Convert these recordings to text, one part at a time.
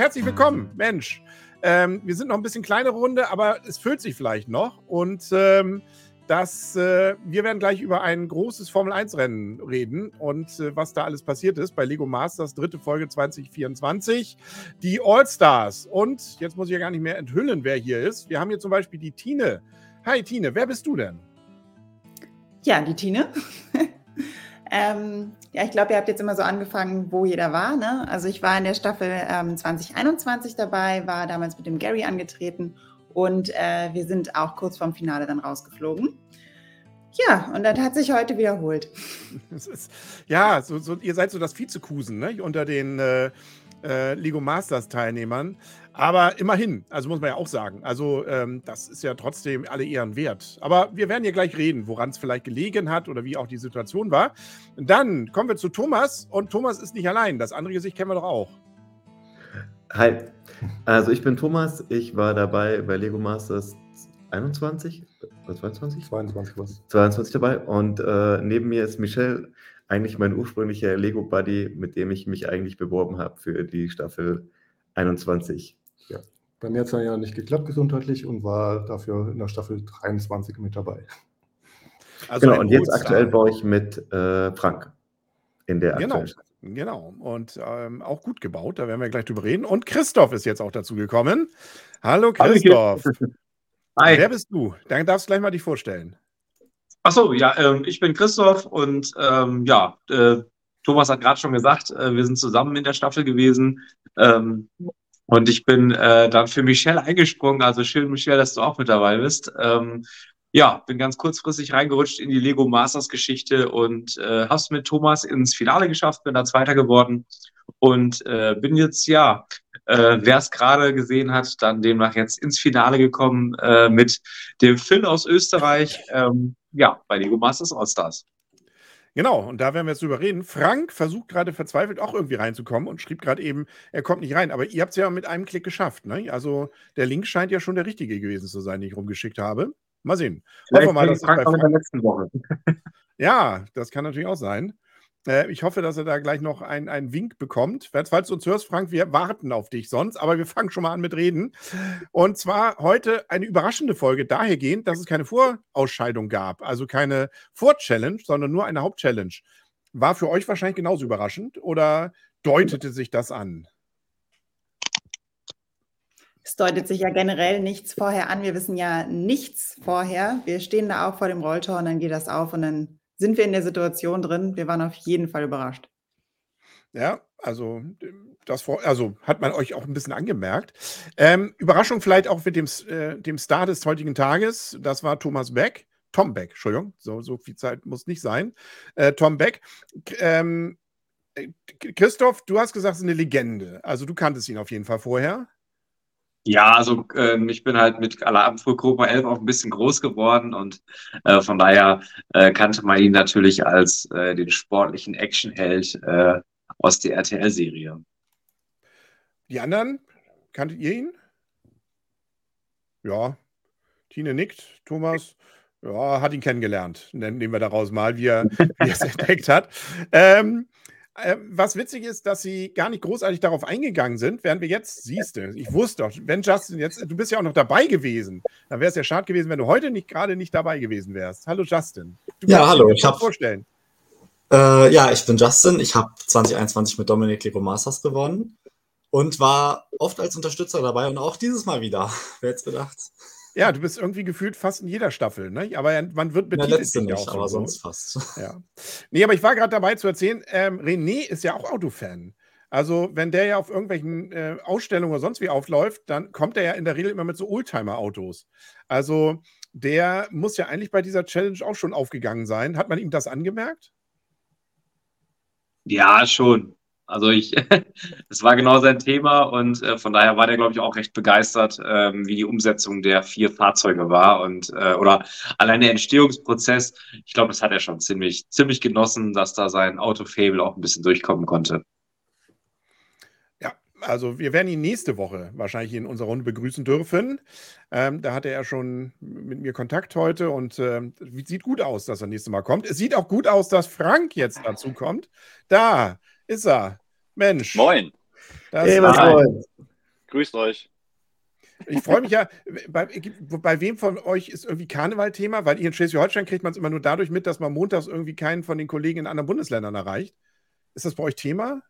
herzlich willkommen, Mensch. Ähm, wir sind noch ein bisschen kleine Runde, aber es füllt sich vielleicht noch. Und ähm, das, äh, wir werden gleich über ein großes Formel-1-Rennen reden und äh, was da alles passiert ist bei Lego Masters, dritte Folge 2024. Die All-Stars. Und jetzt muss ich ja gar nicht mehr enthüllen, wer hier ist. Wir haben hier zum Beispiel die Tine. Hi Tine, wer bist du denn? Ja, die Tine. Ähm, ja, ich glaube, ihr habt jetzt immer so angefangen, wo jeder war. Ne? Also ich war in der Staffel ähm, 2021 dabei, war damals mit dem Gary angetreten und äh, wir sind auch kurz vorm Finale dann rausgeflogen. Ja, und das hat sich heute wiederholt. Ist, ja, so, so, ihr seid so das Vizekusen ne? unter den äh, äh, Lego Masters Teilnehmern. Aber immerhin, also muss man ja auch sagen, also ähm, das ist ja trotzdem alle Ehren wert. Aber wir werden ja gleich reden, woran es vielleicht gelegen hat oder wie auch die Situation war. Dann kommen wir zu Thomas und Thomas ist nicht allein. Das andere Gesicht kennen wir doch auch. Hi, also ich bin Thomas, ich war dabei bei Lego Masters 21 oder 22? 22 was. 22 dabei und äh, neben mir ist Michel, eigentlich mein ursprünglicher Lego Buddy, mit dem ich mich eigentlich beworben habe für die Staffel 21. Bei mir hat es ja nicht geklappt gesundheitlich und war dafür in der Staffel 23 mit dabei. Also genau, und jetzt aktuell baue ich mit äh, Frank in der genau. aktuellen Genau. Und ähm, auch gut gebaut, da werden wir gleich drüber reden. Und Christoph ist jetzt auch dazu gekommen. Hallo Christoph. Hi. Wer bist du? Dann darfst du gleich mal dich vorstellen. Achso, ja, ähm, ich bin Christoph und ähm, ja, äh, Thomas hat gerade schon gesagt, äh, wir sind zusammen in der Staffel gewesen. Ähm, und ich bin äh, dann für Michelle eingesprungen. Also schön, Michelle, dass du auch mit dabei bist. Ähm, ja, bin ganz kurzfristig reingerutscht in die Lego Masters Geschichte und äh, habe es mit Thomas ins Finale geschafft, bin da Zweiter geworden und äh, bin jetzt, ja, äh, wer es gerade gesehen hat, dann demnach jetzt ins Finale gekommen äh, mit dem Phil aus Österreich, ähm, ja, bei Lego Masters All-Stars. Genau, und da werden wir jetzt drüber reden. Frank versucht gerade verzweifelt auch irgendwie reinzukommen und schrieb gerade eben, er kommt nicht rein. Aber ihr habt es ja mit einem Klick geschafft. Ne? Also der Link scheint ja schon der richtige gewesen zu sein, den ich rumgeschickt habe. Mal sehen. Hoffen wir mal, dass Frank in der letzten Woche. ja, das kann natürlich auch sein. Äh, ich hoffe, dass er da gleich noch einen Wink bekommt. Falls du uns hörst, Frank, wir warten auf dich sonst, aber wir fangen schon mal an mit Reden. Und zwar heute eine überraschende Folge dahergehend, dass es keine Vorausscheidung gab, also keine Vor-Challenge, sondern nur eine Haupt-Challenge. War für euch wahrscheinlich genauso überraschend oder deutete sich das an? Es deutet sich ja generell nichts vorher an. Wir wissen ja nichts vorher. Wir stehen da auch vor dem Rolltor und dann geht das auf und dann sind wir in der Situation drin. Wir waren auf jeden Fall überrascht. Ja, also das also hat man euch auch ein bisschen angemerkt. Ähm, Überraschung vielleicht auch mit dem, äh, dem Star des heutigen Tages. Das war Thomas Beck. Tom Beck, Entschuldigung, so, so viel Zeit muss nicht sein. Äh, Tom Beck. Ähm, äh, Christoph, du hast gesagt, es ist eine Legende. Also du kanntest ihn auf jeden Fall vorher. Ja, also ähm, ich bin halt mit Alarmfrüh Gruppe 11 auch ein bisschen groß geworden und äh, von daher äh, kannte man ihn natürlich als äh, den sportlichen Actionheld äh, aus der RTL-Serie. Die anderen, kanntet ihr ihn? Ja, Tine nickt, Thomas, ja, hat ihn kennengelernt, nehmen wir daraus mal, wie er, wie er es entdeckt hat. Ähm, äh, was witzig ist, dass sie gar nicht großartig darauf eingegangen sind, während wir jetzt, siehst du, ich wusste doch, wenn Justin jetzt, du bist ja auch noch dabei gewesen, dann wäre es ja schade gewesen, wenn du heute nicht gerade nicht dabei gewesen wärst. Hallo Justin. Du ja, hallo. Ich habe vorstellen. Äh, ja, ich bin Justin. Ich habe 2021 mit Dominik Lego Masters gewonnen und war oft als Unterstützer dabei und auch dieses Mal wieder. Wer hätte gedacht? Ja, du bist irgendwie gefühlt fast in jeder Staffel, ne? Aber man wird betitelt. Ja, letzte nicht, auch aber so. sonst fast. Ja. Nee, aber ich war gerade dabei zu erzählen, ähm, René ist ja auch Autofan. Also, wenn der ja auf irgendwelchen äh, Ausstellungen oder sonst wie aufläuft, dann kommt er ja in der Regel immer mit so Oldtimer-Autos. Also, der muss ja eigentlich bei dieser Challenge auch schon aufgegangen sein. Hat man ihm das angemerkt? Ja, schon. Also ich, es war genau sein Thema und äh, von daher war der, glaube ich, auch recht begeistert, ähm, wie die Umsetzung der vier Fahrzeuge war und äh, oder allein der Entstehungsprozess. Ich glaube, das hat er schon ziemlich, ziemlich genossen, dass da sein Autofable auch ein bisschen durchkommen konnte. Ja, also wir werden ihn nächste Woche wahrscheinlich in unserer Runde begrüßen dürfen. Ähm, da hatte er schon mit mir Kontakt heute und äh, sieht gut aus, dass er nächstes Mal kommt. Es sieht auch gut aus, dass Frank jetzt dazu kommt. Da ist er. Mensch. Moin. Das hey, was moin. Grüßt euch. Ich freue mich ja, bei, bei, wem von euch ist irgendwie Karneval-Thema? Weil hier in Schleswig-Holstein kriegt man es immer nur dadurch mit, dass man montags irgendwie keinen von den Kollegen in anderen Bundesländern erreicht. Ist das bei euch Thema?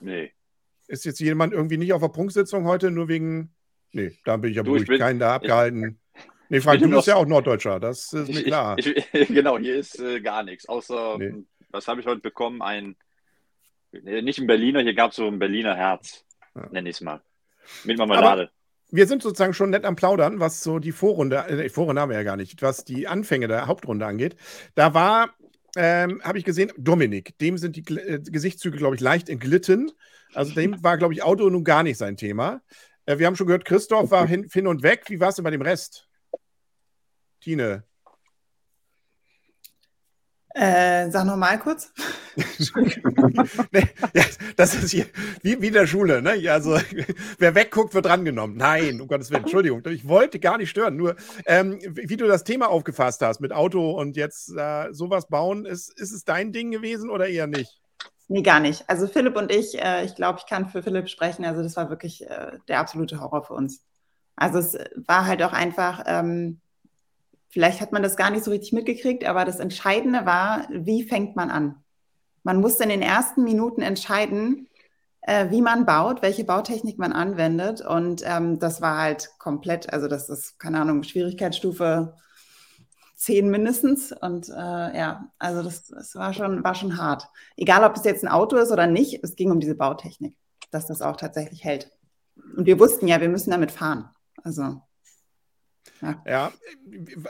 Nee. Ist jetzt jemand irgendwie nicht auf der Prunksitzung heute, nur wegen. Nee, da bin ich ja Du, beruhigt, ich bin- keinen da abgehalten. nee, ich Frank, bin du bist ja auch Norddeutscher, das ist mir Ich, klar. ich, ich, genau, hier ist äh, gar nichts. Außer, Nee. m, was habe ich heute bekommen? Ein, nee, nicht ein Berliner, hier gab es so ein Berliner Herz, Ja. nenne ich es mal. Mit Marmelade. Wir sind sozusagen schon nett am Plaudern, was so die Vorrunde, äh, Vorrunde haben wir ja gar nicht, was die Anfänge der Hauptrunde angeht. Da war, ähm, habe ich gesehen, Dominik, dem sind die äh, Gesichtszüge, glaube ich, leicht entglitten. Also dem war, glaube ich, Auto nun gar nicht sein Thema. Äh, wir haben schon gehört, Christoph war hin, hin und weg. Wie war es denn bei dem Rest? Tine. Äh, sag nochmal kurz. Nee, das ist hier wie, wie in der Schule. Ne? Also, wer wegguckt, wird drangenommen. Nein, um Gottes Willen, Entschuldigung. Ich wollte gar nicht stören. Nur, ähm, wie wie du das Thema aufgefasst hast mit Auto und jetzt äh, sowas bauen, ist, ist es dein Ding gewesen oder eher nicht? Nee, gar nicht. Also Philipp und ich, äh, ich glaube, ich kann für Philipp sprechen. Also das war wirklich äh, der absolute Horror für uns. Also es war halt auch einfach, ähm, vielleicht hat man das gar nicht so richtig mitgekriegt, aber das Entscheidende war, wie fängt man an? Man musste in den ersten Minuten entscheiden, äh, wie man baut, welche Bautechnik man anwendet. Und ähm, das war halt komplett, also das ist, keine Ahnung, Schwierigkeitsstufe 10 mindestens. Und äh, ja, also das, das war, schon, war schon hart. Egal, ob es jetzt ein Auto ist oder nicht, es ging um diese Bautechnik, dass das auch tatsächlich hält. Und wir wussten ja, wir müssen damit fahren. Also, ja. Ja.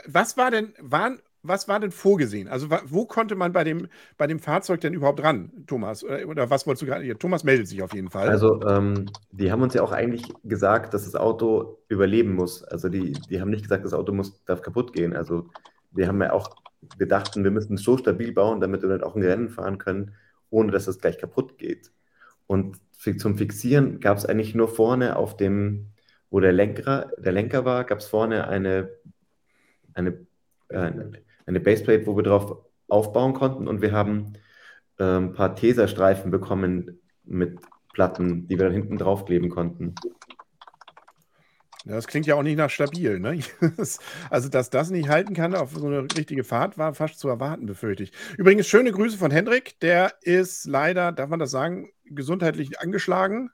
Was war denn, waren, was war denn vorgesehen? Also, wo konnte man bei dem, bei dem Fahrzeug denn überhaupt ran, Thomas? Oder, oder was wolltest du gerade? Thomas meldet sich auf jeden Fall. Also, ähm, die haben uns ja auch eigentlich gesagt, dass das Auto überleben muss. Also, die, die haben nicht gesagt, das Auto muss, darf kaputt gehen. Also, wir haben ja auch, wir dachten, wir müssen es so stabil bauen, damit wir dann auch ein Rennen fahren können, ohne dass es gleich kaputt geht. Und zum Fixieren gab es eigentlich nur vorne auf dem, wo der Lenker, der Lenker war, gab es vorne eine, eine, äh, eine Baseplate, wo wir drauf aufbauen konnten. Und wir haben äh, ein paar Tesastreifen bekommen mit Platten, die wir dann hinten draufkleben konnten. Ja, das klingt ja auch nicht nach stabil, ne? Also, dass das nicht halten kann auf so eine richtige Fahrt, war fast zu erwarten, befürchte ich. Übrigens, schöne Grüße von Hendrik. Der ist leider, darf man das sagen, gesundheitlich angeschlagen.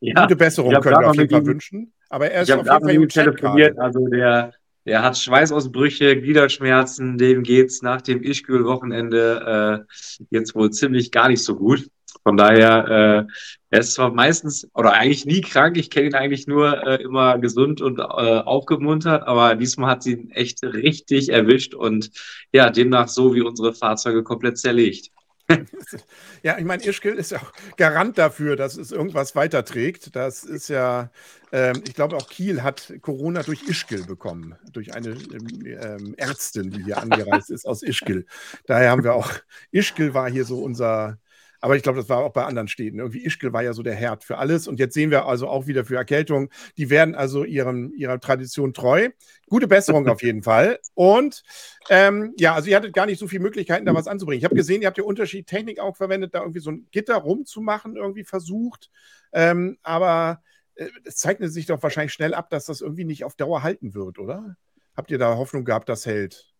Ja, Gute Besserung können wir auf jeden Fall wünschen. Aber er ist Ich auf jeden Fall mit im telefoniert, also der, der hat Schweißausbrüche, Gliederschmerzen, dem geht's nach dem Ischgl-Wochenende äh, jetzt wohl ziemlich gar nicht so gut. Von daher, äh, er ist zwar meistens oder eigentlich nie krank, ich kenne ihn eigentlich nur äh, immer gesund und äh, aufgemuntert, aber diesmal hat sie ihn echt richtig erwischt und ja, demnach so wie unsere Fahrzeuge komplett zerlegt. Ja, ich meine, Ischgl ist ja auch Garant dafür, dass es irgendwas weiterträgt. Das ist ja, ähm, ich glaube, auch Kiel hat Corona durch Ischgl bekommen, durch eine ähm, ähm, Ärztin, die hier angereist ist aus Ischgl. Daher haben wir auch, Ischgl war hier so unser, aber ich glaube, das war auch bei anderen Städten. Irgendwie Ischgl war ja so der Herd für alles. Und jetzt sehen wir also auch wieder für Erkältung. Die werden also ihrem, ihrer Tradition treu. Gute Besserung auf jeden Fall. Und ähm, ja, also ihr hattet gar nicht so viele Möglichkeiten, da was anzubringen. Ich habe gesehen, ihr habt ja unterschiedliche Technik auch verwendet, da irgendwie so ein Gitter rumzumachen, irgendwie versucht. Ähm, aber äh, es zeichnet sich doch wahrscheinlich schnell ab, dass das irgendwie nicht auf Dauer halten wird, oder? Habt ihr da Hoffnung gehabt, das hält?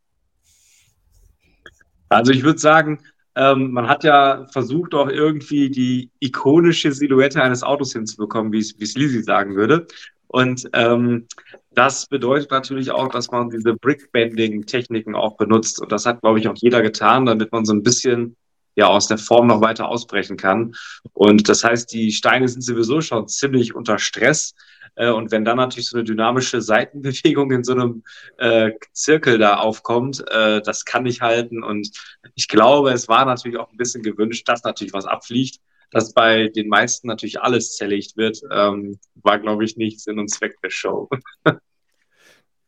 Also ich würde sagen, ähm, man hat ja versucht, auch irgendwie die ikonische Silhouette eines Autos hinzubekommen, wie es Lisi sagen würde. Und ähm, das bedeutet natürlich auch, dass man diese Brickbending-Techniken auch benutzt. Und das hat, glaube ich, auch jeder getan, damit man so ein bisschen ja aus der Form noch weiter ausbrechen kann. Und das heißt, die Steine sind sowieso schon ziemlich unter Stress. Äh, Und wenn dann natürlich so eine dynamische Seitenbewegung in so einem äh, Zirkel da aufkommt, äh, das kann nicht halten. Und ich glaube, es war natürlich auch ein bisschen gewünscht, dass natürlich was abfliegt. Dass bei den meisten natürlich alles zerlegt wird, ähm, war, glaube ich, nicht Sinn und Zweck der Show.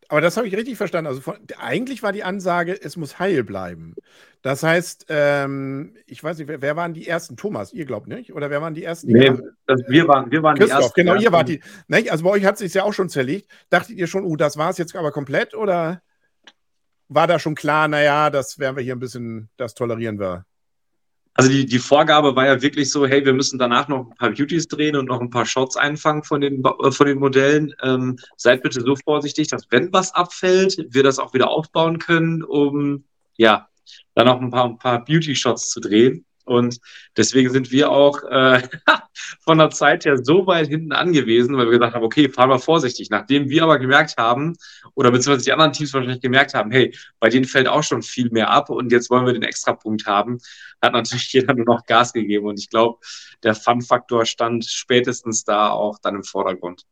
Aber das habe ich richtig verstanden. Also von, eigentlich war die Ansage, es muss heil bleiben. Das heißt, ähm, ich weiß nicht, wer, wer waren die ersten? Thomas, ihr glaubt nicht? Oder wer waren die ersten? die Nee, kamen? das, wir waren, wir waren die Christoph, ersten. genau, ihr wart die. Ne? Also bei euch hat es sich ja auch schon zerlegt. Dachtet ihr schon, oh, das war es jetzt aber komplett? Oder war da schon klar, naja, das werden wir hier ein bisschen, das tolerieren wir? Also die, die Vorgabe war ja wirklich so, hey, wir müssen danach noch ein paar Beauties drehen und noch ein paar Shots einfangen von den, äh, von den Modellen. Ähm, seid bitte so vorsichtig, dass wenn was abfällt, wir das auch wieder aufbauen können, um ja dann auch ein paar, ein paar Beauty-Shots zu drehen. Und deswegen sind wir auch äh, von der Zeit her so weit hinten angewiesen, weil wir gesagt haben, okay, fahren wir vorsichtig. Nachdem wir aber gemerkt haben, oder beziehungsweise die anderen Teams wahrscheinlich gemerkt haben, hey, bei denen fällt auch schon viel mehr ab und jetzt wollen wir den Extrapunkt haben, hat natürlich jeder nur noch Gas gegeben. Und ich glaube, der Fun-Faktor stand spätestens da auch dann im Vordergrund.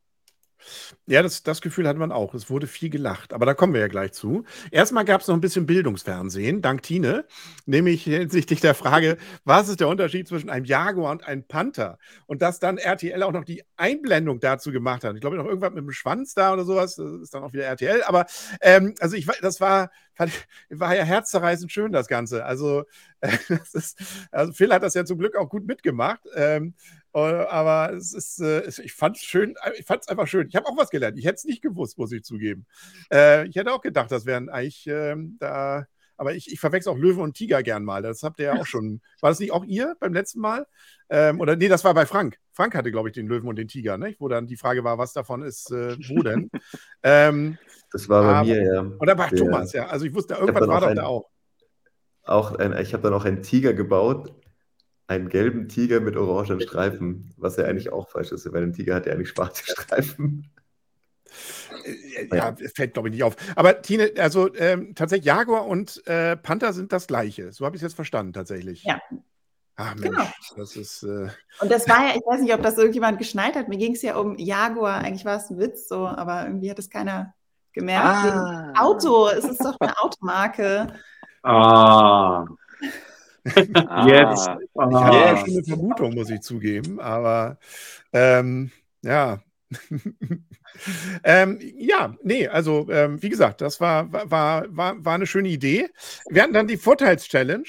Ja, das, das Gefühl hat man auch. Es wurde viel gelacht, aber da kommen wir ja gleich zu. Erstmal gab es noch ein bisschen Bildungsfernsehen, dank Tine, nämlich hinsichtlich der Frage, was ist der Unterschied zwischen einem Jaguar und einem Panther? Und dass dann RTL auch noch die Einblendung dazu gemacht hat. Ich glaube, noch irgendwas mit dem Schwanz da oder sowas, das ist dann auch wieder RTL. Aber ähm, also ich das war, war ja herzzerreißend schön, das Ganze. Also, äh, das ist, also Phil hat das ja zum Glück auch gut mitgemacht. Ähm, äh, aber es ist, äh, ich fand es schön, ich fand es einfach schön. Ich habe auch was gelernt. Ich hätte es nicht gewusst, muss ich zugeben. Äh, ich hätte auch gedacht, das wären eigentlich ähm, da. Aber ich, ich verwechsel auch Löwen und Tiger gern mal. Das habt ihr ja auch schon. War das nicht auch ihr beim letzten Mal? Ähm, oder nee, das war bei Frank. Frank hatte, glaube ich, den Löwen und den Tiger, ne? wo dann die Frage war, was davon ist, äh, wo denn? ähm, das war bei aber, mir, ja. Oder bei Thomas, ja. Also ich wusste, irgendwann war doch da auch. auch ein, ich habe dann auch einen Tiger gebaut, einen gelben Tiger mit orangen Streifen, was ja eigentlich auch falsch ist, weil ein Tiger hat ja eigentlich schwarze Streifen. Äh, ja, fällt glaube ich nicht auf. Aber Tine, also ähm, tatsächlich Jaguar und äh, Panther sind das gleiche. So habe ich es jetzt verstanden tatsächlich. Ja. Ach Mensch, genau. das ist. Äh... Und das war ja, ich weiß nicht, ob das irgendjemand geschneit hat. Mir ging es ja um Jaguar. Eigentlich war es ein Witz so, aber irgendwie hat es keiner gemerkt. Ah. Auto, es ist doch eine Automarke. Ah. Jetzt. Ah, ich hatte ja schon eine Vermutung, muss ich zugeben, aber ähm, ja. ähm, ja, nee, also ähm, wie gesagt, das war, war, war, war eine schöne Idee. Wir hatten dann die Vorteils-Challenge.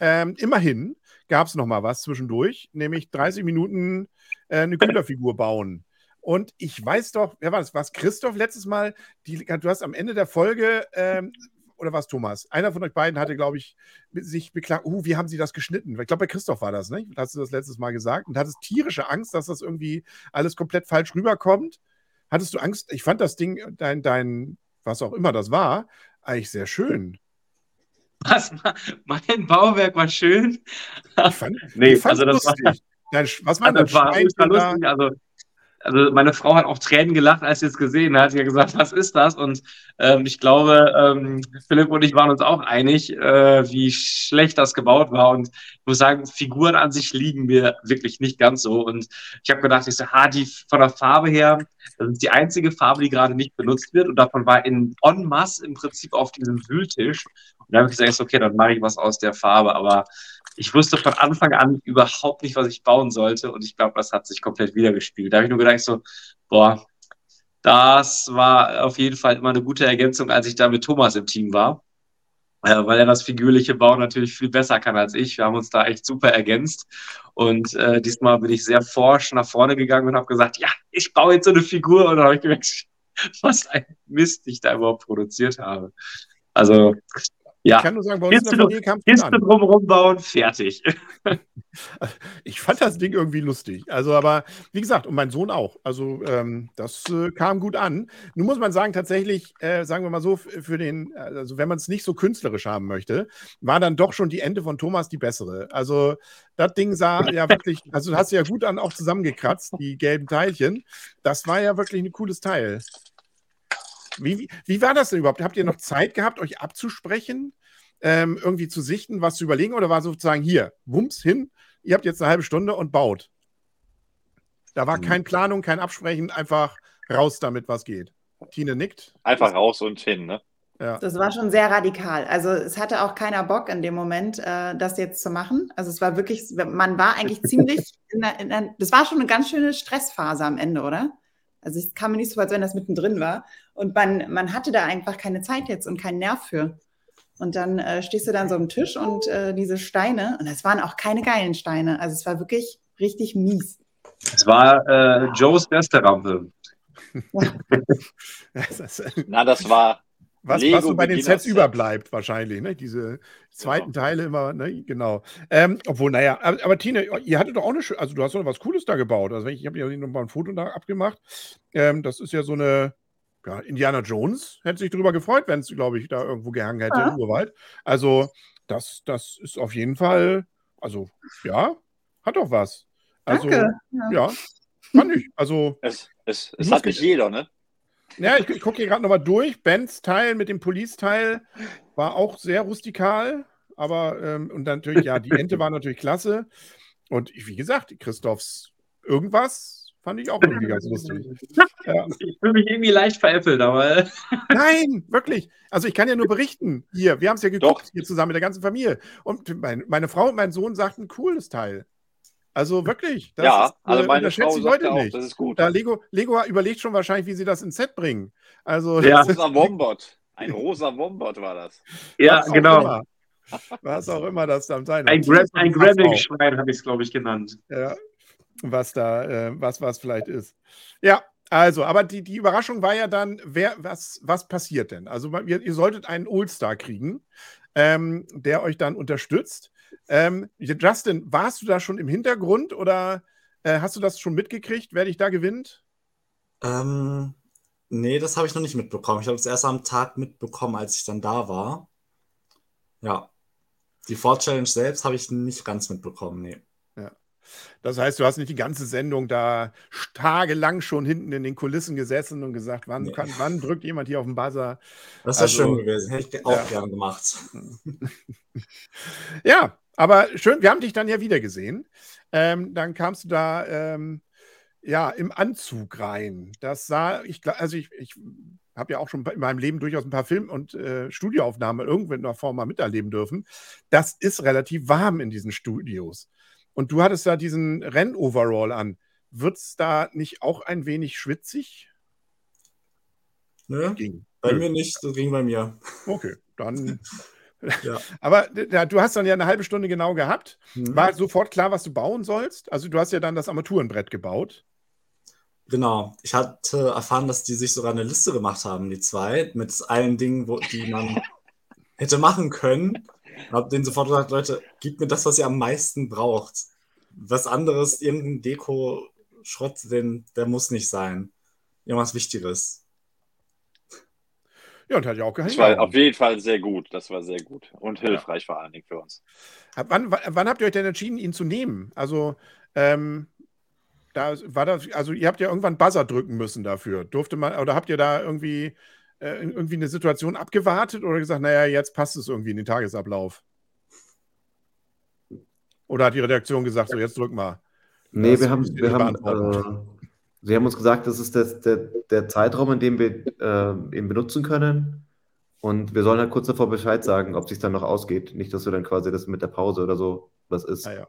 Ähm, immerhin gab es noch mal was zwischendurch, nämlich 30 Minuten äh, eine Kühlerfigur bauen. Und ich weiß doch, wer war das? Was Christoph letztes Mal? Die, du hast am Ende der Folge ähm, oder was Thomas? Einer von euch beiden hatte, glaube ich, sich beklagt, uh, wie haben sie das geschnitten? Ich glaube, bei Christoph war das, ne? Hast du das letztes Mal gesagt? Und hattest tierische Angst, dass das irgendwie alles komplett falsch rüberkommt? Hattest du Angst? Ich fand das Ding, dein, dein, was auch immer das war, eigentlich sehr schön. Was? Mein Bauwerk war schön? Ich fand, nee, ich also das lustig. war. Dein, was war also das? War lustig. Also, also meine Frau hat auch Tränen gelacht, als sie es gesehen hat. Sie hat gesagt, was ist das? Und ähm, ich glaube, ähm, Philipp und ich waren uns auch einig, äh, wie schlecht das gebaut war. Und ich muss sagen, Figuren an sich liegen mir wirklich nicht ganz so. Und ich habe gedacht, ich so, ha, die von der Farbe her, das ist die einzige Farbe, die gerade nicht benutzt wird. Und davon war in en masse im Prinzip auf diesem Wühltisch. Und da habe ich gesagt, okay, dann mache ich was aus der Farbe. Aber ich wusste von Anfang an überhaupt nicht, was ich bauen sollte. Und ich glaube, das hat sich komplett wiedergespielt. Da habe ich nur gedacht, so, boah, das war auf jeden Fall immer eine gute Ergänzung, als ich da mit Thomas im Team war. Äh, weil er das figürliche Bauen natürlich viel besser kann als ich. Wir haben uns da echt super ergänzt. Und äh, diesmal bin ich sehr forsch nach vorne gegangen und habe gesagt, ja, ich baue jetzt so eine Figur. Und dann habe ich gemerkt, was ein Mist ich da überhaupt produziert habe. Also ja. Ich kann nur sagen, bei uns Kiste, in der Familie kam es Kiste drumherum bauen, fertig. ich fand das Ding irgendwie lustig. Also, aber wie gesagt, und mein Sohn auch. Also, ähm, das äh, kam gut an. Nun muss man sagen, tatsächlich, äh, sagen wir mal so, für den, also wenn man es nicht so künstlerisch haben möchte, war dann doch schon die Ende von Thomas die bessere. Also, das Ding sah ja wirklich, also hast du ja gut an auch zusammengekratzt, die gelben Teilchen. Das war ja wirklich ein cooles Teil. Wie, wie war das denn überhaupt? Habt ihr noch Zeit gehabt, euch abzusprechen, ähm, irgendwie zu sichten, was zu überlegen? Oder war sozusagen hier, wumms hin, ihr habt jetzt eine halbe Stunde und baut? Da war mhm. keine Planung, kein Absprechen, einfach raus damit, was geht. Tine nickt. Einfach raus und hin, ne? Ja. Das war schon sehr radikal. Also es hatte auch keiner Bock in dem Moment, äh, das jetzt zu machen. Also es war wirklich, man war eigentlich ziemlich, in der, in der, das war schon eine ganz schöne Stressphase am Ende, oder? Also es kam mir nicht so, als wenn das mittendrin war. Und man, man hatte da einfach keine Zeit jetzt und keinen Nerv für. Und dann äh, stehst du dann so am Tisch und äh, diese Steine, und es waren auch keine geilen Steine. Also es war wirklich richtig mies. Es war äh, Joes beste Rampe. Na, das war was, Lego was so bei den Sets Set. überbleibt, wahrscheinlich, ne? Diese zweiten Teile immer, ne? Genau. Ähm, obwohl, naja, aber, aber Tine, ihr hattet doch auch eine, schö- also du hast doch was Cooles da gebaut. Also ich habe ja noch mal ein Foto da abgemacht. Ähm, das ist ja so eine, ja, Indiana Jones hätte sich darüber gefreut, wenn es, glaube ich, da irgendwo gehangen hätte Ja. im Urwald. Also, das, das ist auf jeden Fall, also, ja, hat doch was. Also, Danke. Ja. ja, fand ich. Also, Es, es, es hat nicht jeder, ne? Ja, ich, ich gucke hier gerade nochmal durch. Bens Teil mit dem Police-Teil war auch sehr rustikal, aber ähm, und dann natürlich, ja, die Ente war natürlich klasse. Und ich- wie gesagt, Christophs irgendwas fand ich auch irgendwie ganz lustig. Ja. Ich fühle mich irgendwie leicht veräppelt, aber Nein, wirklich. Also ich kann ja nur berichten. Hier, wir haben es ja geguckt, Doch. hier zusammen mit der ganzen Familie. Und mein, meine Frau und mein Sohn sagten, cooles Teil. Also wirklich. Das ja, ist, also äh, meine unterschätzt Frau die sagte Leute auch, nicht. das ist gut. Da Lego, Lego überlegt schon wahrscheinlich, wie sie das ins Set bringen. Also Ja. das ist- Rosa Wombot. Ein rosa Wombot war das. ja, was genau. Immer. Was auch immer das dann sein Ein, wird. Grab, ein Grabbing-Schwein habe ich es, glaube ich, genannt. Ja, was da, äh, was, was vielleicht ist. Ja, also, aber die, die Überraschung war ja dann, wer, was, was passiert denn? Also, ihr, ihr solltet einen All-Star kriegen, ähm, der euch dann unterstützt. Ähm, Justin, warst du da schon im Hintergrund oder äh, hast du das schon mitgekriegt, wer dich da gewinnt? Ähm, nee, das habe ich noch nicht mitbekommen. Ich habe es erst am Tag mitbekommen, als ich dann da war. Ja. Die Ford Challenge selbst habe ich nicht ganz mitbekommen, nee. Das heißt, du hast nicht die ganze Sendung da tagelang schon hinten in den Kulissen gesessen und gesagt, wann, Nee. kann, wann drückt jemand hier auf den Buzzer? Das wäre Also, schön gewesen. Hätte ich auch ja. gerne gemacht. Ja, aber schön, wir haben dich dann ja wieder gesehen. Ähm, dann kamst du da ähm, ja im Anzug rein. Das sah, ich also ich, ich habe ja auch schon in meinem Leben durchaus ein paar Film- und äh, Studioaufnahmen irgendwann Form mal miterleben dürfen. Das ist relativ warm in diesen Studios. Und du hattest da diesen Rennoverall an. Wird es da nicht auch ein wenig schwitzig? Nö, Ging. bei Nö. mir nicht, das ging bei mir. Okay, dann. Ja. Aber ja, du hast dann ja eine halbe Stunde genau gehabt. Hm. War sofort klar, was du bauen sollst? Also du hast ja dann das Armaturenbrett gebaut. Genau. Ich hatte erfahren, dass die sich sogar eine Liste gemacht haben, die zwei, mit allen Dingen, wo, die man hätte machen können. Hab denen sofort gesagt, Leute, gebt mir das, was ihr am meisten braucht. Was anderes, irgendein Deko-Schrott, den, der muss nicht sein. Irgendwas Wichtiges. Ja, und hat ja auch Das gehalten. war auf jeden Fall sehr gut. Das war sehr gut. Und hilfreich vor allen Dingen für uns. Ab wann, wann habt ihr euch denn entschieden, ihn zu nehmen? Also, ähm, da war das, also ihr habt ja irgendwann Buzzer drücken müssen dafür. Durfte man, oder habt ihr da irgendwie, äh, irgendwie eine Situation abgewartet oder gesagt, naja, jetzt passt es irgendwie in den Tagesablauf? Oder hat die Redaktion gesagt, so jetzt drück mal? Nee, Das wir haben, wir haben, äh, sie haben uns gesagt, das ist das, der, der Zeitraum, in dem wir äh, ihn benutzen können. Und wir sollen halt kurz davor Bescheid sagen, ob es sich dann noch ausgeht. Nicht, dass wir dann quasi das mit der Pause oder so was ist. Ah, ja.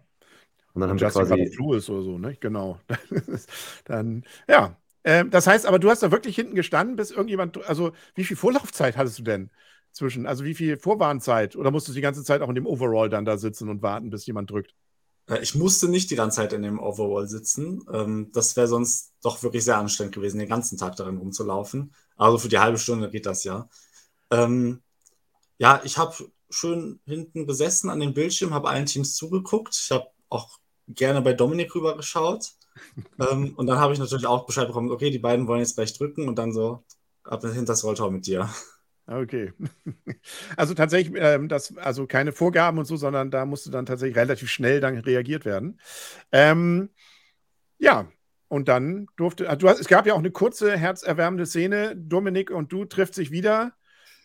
Und dann haben wir Justin auf quasi. Flu ist oder so, ne? Genau. Dann, ja. Ähm, das heißt aber, du hast da wirklich hinten gestanden, bis irgendjemand, also wie viel Vorlaufzeit hattest du denn zwischen? Also wie viel Vorwarnzeit? Oder musstest du die ganze Zeit auch in dem Overall dann da sitzen und warten, bis jemand drückt? Äh, Ich musste nicht die ganze Zeit in dem Overall sitzen. Ähm, Das wäre sonst doch wirklich sehr anstrengend gewesen, den ganzen Tag darin rumzulaufen. Also für die halbe Stunde geht das ja. Ähm, ja, ich habe schön hinten gesessen an dem Bildschirm, habe allen Teams zugeguckt. Ich habe auch gerne bei Dominik rübergeschaut. Ähm, und dann habe ich natürlich auch Bescheid bekommen, okay, die beiden wollen jetzt gleich drücken und dann so ab hinter das Rolltor mit dir. Okay. Also tatsächlich, ähm, das, also keine Vorgaben und so, sondern da musste dann tatsächlich relativ schnell dann reagiert werden. Ähm, ja, und dann durfte, also du hast, es gab ja auch eine kurze, herzerwärmende Szene. Dominik und du trifft sich wieder.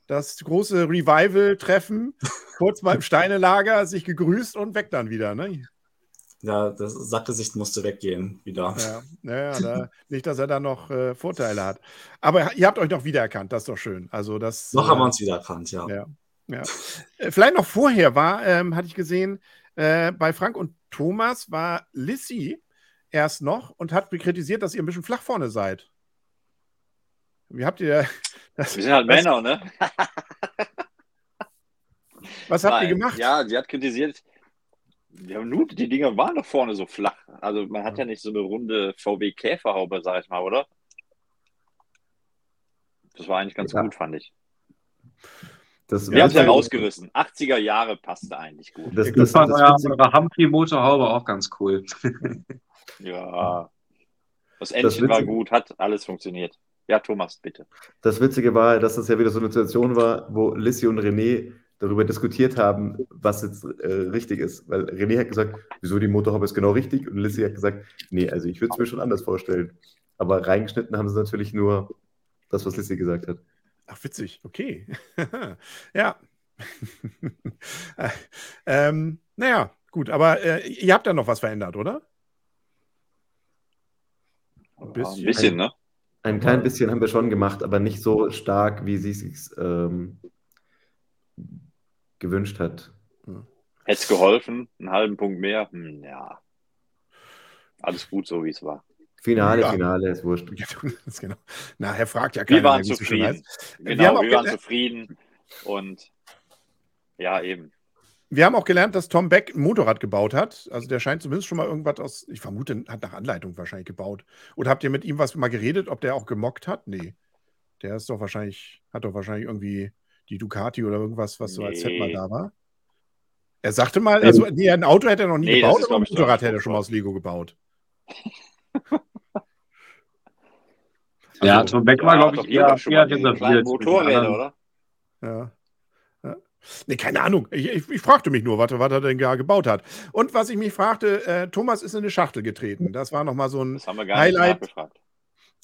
Das große Revival-Treffen, kurz mal im Steinelager, sich gegrüßt und weg dann wieder, ne? Ja, das Sackgesicht musste weggehen wieder. Ja, naja, da, nicht, dass er da noch äh, Vorteile hat. Aber ihr habt euch noch wiedererkannt, das ist doch schön. Also das. Noch äh, haben wir uns wieder erkannt, ja. Ja. Ja. Äh, Vielleicht noch vorher war, ähm, hatte ich gesehen, äh, bei Frank und Thomas war Lissy erst noch und hat kritisiert, dass ihr ein bisschen flach vorne seid. Wie habt ihr das? Wir sind halt was, Männer, ne? Was habt ihr Nein. gemacht? Ja, sie hat kritisiert. Ja, nun, die Dinger waren doch vorne so flach. Also man hat ja nicht so eine runde VW Käferhaube, sag ich mal, oder? Das war eigentlich ganz Ja. gut, fand ich. Das Wir haben es ja rausgerissen. 80er Jahre passte eigentlich gut. Das, das, fand Witzige- eure Humphrey-Motorhaube auch ganz cool. Ja. Das Entchen war gut, hat alles funktioniert. Ja, Thomas, bitte. Das Witzige war, dass das ja wieder so eine Situation war, wo Lissy und René darüber diskutiert haben, was jetzt äh, richtig ist. Weil René hat gesagt, wieso die Motorhaube ist genau richtig und Lissy hat gesagt, nee, also ich würde es mir schon anders vorstellen. Aber reingeschnitten haben sie natürlich nur das, was Lissy gesagt hat. Ach, witzig, okay. ja. Äh, ähm, naja, gut, aber äh, ihr habt da noch was verändert, oder? Ein Ja, ein bisschen, ne? Ein klein bisschen haben wir schon gemacht, aber nicht so stark, wie sie es sich ähm, gewünscht hat. Hätte es geholfen, einen halben Punkt mehr? Hm, ja. Alles gut, so wie es war. Finale, Ja. Finale, ist wurscht. Ja, das ist genau. Na, Herr fragt ja keiner. Wir waren zufrieden. Genau, Wir haben wir waren zufrieden. Und ja, eben. Wir haben auch gelernt, dass Tom Beck ein Motorrad gebaut hat. Also der scheint zumindest schon mal irgendwas aus, ich vermute, hat nach Anleitung wahrscheinlich gebaut. Oder habt ihr mit ihm was mal geredet, ob der auch gemockt hat? Nee. Der ist doch wahrscheinlich, hat doch wahrscheinlich irgendwie die Ducati oder irgendwas, was so als Set mal da war. Er sagte mal, also nee, ein Auto hätte er noch nie Nee, gebaut, ist, aber ein Motorrad hätte er schon mal aus Lego gebaut. Ja, Also, Tom Beck war, Ja, glaube ich, eher, schon eher mal die kleinen reserviert. Motorräder, oder? Ja. ja. Nee, keine Ahnung. Ich, ich, ich fragte mich nur, was, was er denn gar gebaut hat. Und was ich mich fragte, äh, Thomas ist in eine Schachtel getreten. Das war nochmal so ein Das haben wir gar Highlight.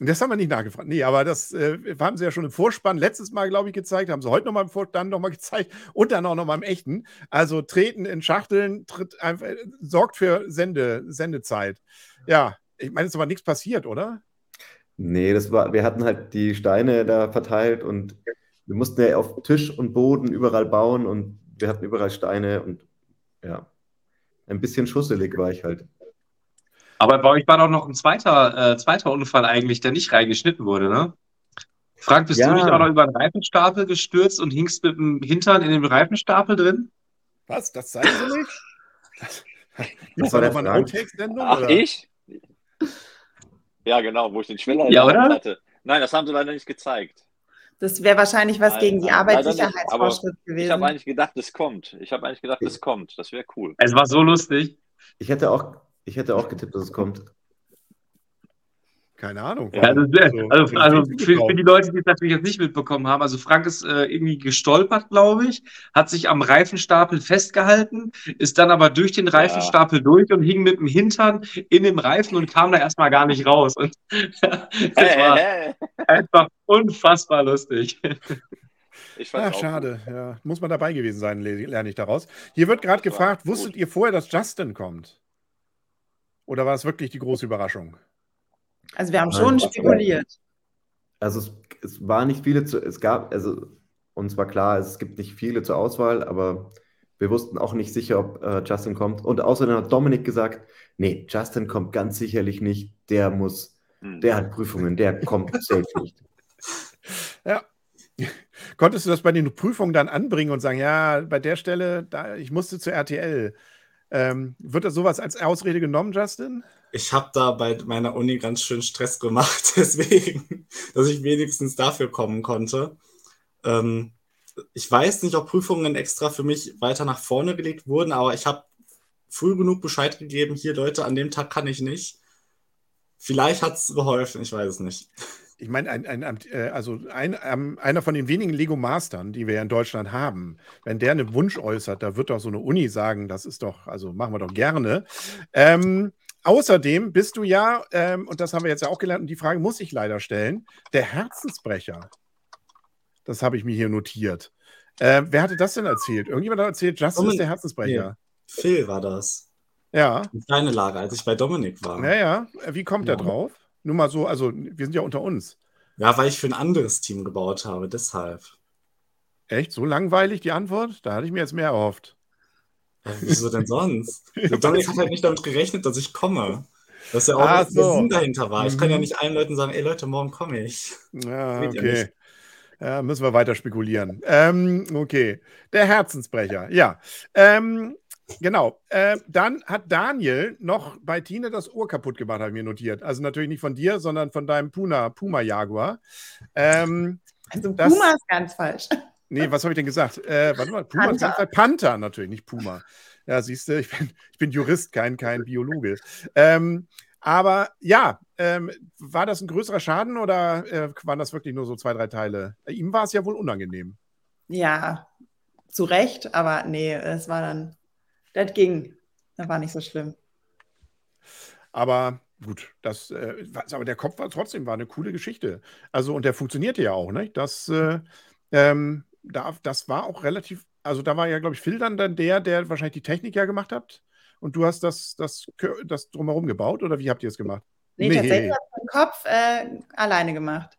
Das haben wir nicht nachgefragt. Nee, aber das äh, haben sie ja schon im Vorspann letztes Mal, glaube ich, gezeigt, haben sie heute nochmal im Vorspann nochmal gezeigt und dann auch nochmal im echten. Also treten in Schachteln tritt einfach, äh, sorgt für Sende, Sendezeit. Ja, ich meine, es ist aber nichts passiert, oder? Nee, das war, wir hatten halt die Steine da verteilt und wir mussten ja auf Tisch und Boden überall bauen und wir hatten überall Steine und ja, ein bisschen schusselig war ich halt. Aber bei euch war doch noch ein zweiter, äh, zweiter Unfall eigentlich, der nicht reingeschnitten wurde, ne? Frank, bist Ja. du nicht auch noch über einen Reifenstapel gestürzt und hingst mit dem Hintern in dem Reifenstapel drin? Was? Das zeigen sie nicht? Das, Das war der nochmal eine. Outtakes-Sendung? Ach, oder? ich? Ja, genau, wo ich den Schweller in Ja, oder? hatte. Nein, das haben sie leider nicht gezeigt. Das wäre wahrscheinlich was Nein, gegen die Arbeitssicherheitsvorschrift Ich habe gewesen. eigentlich gedacht, es kommt. Ich habe eigentlich gedacht, es kommt. Das wäre cool. Es war so lustig. Ich hätte auch, ich hätte auch getippt, dass es kommt. Keine Ahnung. Ja, also, also, also für, für die Leute, die es natürlich jetzt nicht mitbekommen haben, also Frank ist äh, irgendwie gestolpert, glaube ich, hat sich am Reifenstapel festgehalten, ist dann aber durch den Reifenstapel durch und hing mit dem Hintern in dem Reifen und kam da erstmal gar nicht raus. Und es war Hey, hey. einfach unfassbar lustig. Ich Ach, fand's auch schade. Ja. Muss man dabei gewesen sein, le- lerne ich daraus. Hier wird gerade gefragt, wusstet gut. ihr vorher, dass Justin kommt? Oder war es wirklich die große Überraschung? Also wir haben Nein, schon war- spekuliert. Also es, es war nicht viele zu, es gab, also uns war klar, es gibt nicht viele zur Auswahl, aber wir wussten auch nicht sicher, ob äh, Justin kommt. Und außerdem hat Dominik gesagt, nee, Justin kommt ganz sicherlich nicht, der muss, Hm. der hat Prüfungen, der kommt safe nicht. Ja. Konntest du das bei den Prüfungen dann anbringen und sagen, ja, bei der Stelle, da, ich musste zur RTL. Ähm, wird das sowas als Ausrede genommen, Justin? Ich habe da bei meiner Uni ganz schön Stress gemacht, deswegen, dass ich wenigstens dafür kommen konnte. Ähm, ich weiß nicht, ob Prüfungen extra für mich weiter nach vorne gelegt wurden, aber ich habe früh genug Bescheid gegeben, hier Leute, an dem Tag kann ich nicht. Vielleicht hat es geholfen, ich weiß es nicht. Ich meine, ein, ein, äh, also ein, ähm, einer von den wenigen Lego-Mastern, die wir ja in Deutschland haben, wenn der einen Wunsch äußert, da wird doch so eine Uni sagen, das ist doch, also machen wir doch gerne. Ähm, außerdem bist du ja, ähm, und das haben wir jetzt ja auch gelernt, und die Frage muss ich leider stellen, der Herzensbrecher. Das habe ich mir hier notiert. Äh, wer hatte das denn erzählt? Irgendjemand hat erzählt, Justin ist der Herzensbrecher. Phil war das. Ja, Eine kleine Lage, als ich bei Dominik war. ja, ja. Wie kommt Ja. er drauf? Nur mal so, also wir sind ja unter uns. Ja, weil ich für ein anderes Team gebaut habe, deshalb. Echt? So langweilig die Antwort? Da hatte ich mir jetzt mehr erhofft. Ja, wieso denn sonst? Dominik hat halt nicht damit gerechnet, dass ich komme. Dass ja auch Ach der so. Sinn dahinter war. Ich kann ja Mhm. nicht allen Leuten sagen, ey Leute, morgen komme ich. Ja, okay. Ja, müssen wir weiter spekulieren. Ähm, okay. Der Herzensbrecher, ja. Ähm, genau. Äh, dann hat Daniel noch bei Tine das Ohr kaputt gemacht, habe ich mir notiert. Also natürlich nicht von dir, sondern von deinem Puna, Puma Jaguar. Ähm, Also Das- Puma ist ganz falsch. Nee, was habe ich denn gesagt? Äh, warte mal, Puma, Panther. Panther. Panther natürlich, nicht Puma. Ja, siehst du, ich bin, ich bin Jurist, kein, kein Biologe. Ähm, aber ja, ähm, war das ein größerer Schaden oder äh, waren das wirklich nur so zwei, drei Teile? Äh, Ihm war es ja wohl unangenehm. Ja, zu Recht, aber nee, es war dann, das ging. Das war nicht so schlimm. Aber gut, das, äh, aber der Kopf war trotzdem war eine coole Geschichte. Also, und der funktionierte ja auch, ne? Das, äh, ähm, da, das war auch relativ, also da war ja, glaube ich, Phil dann, dann der, der wahrscheinlich die Technik ja gemacht hat. Und du hast das, das, das drumherum gebaut oder wie habt ihr es gemacht? Nee, Nee. tatsächlich habe ich den Kopf äh, alleine gemacht.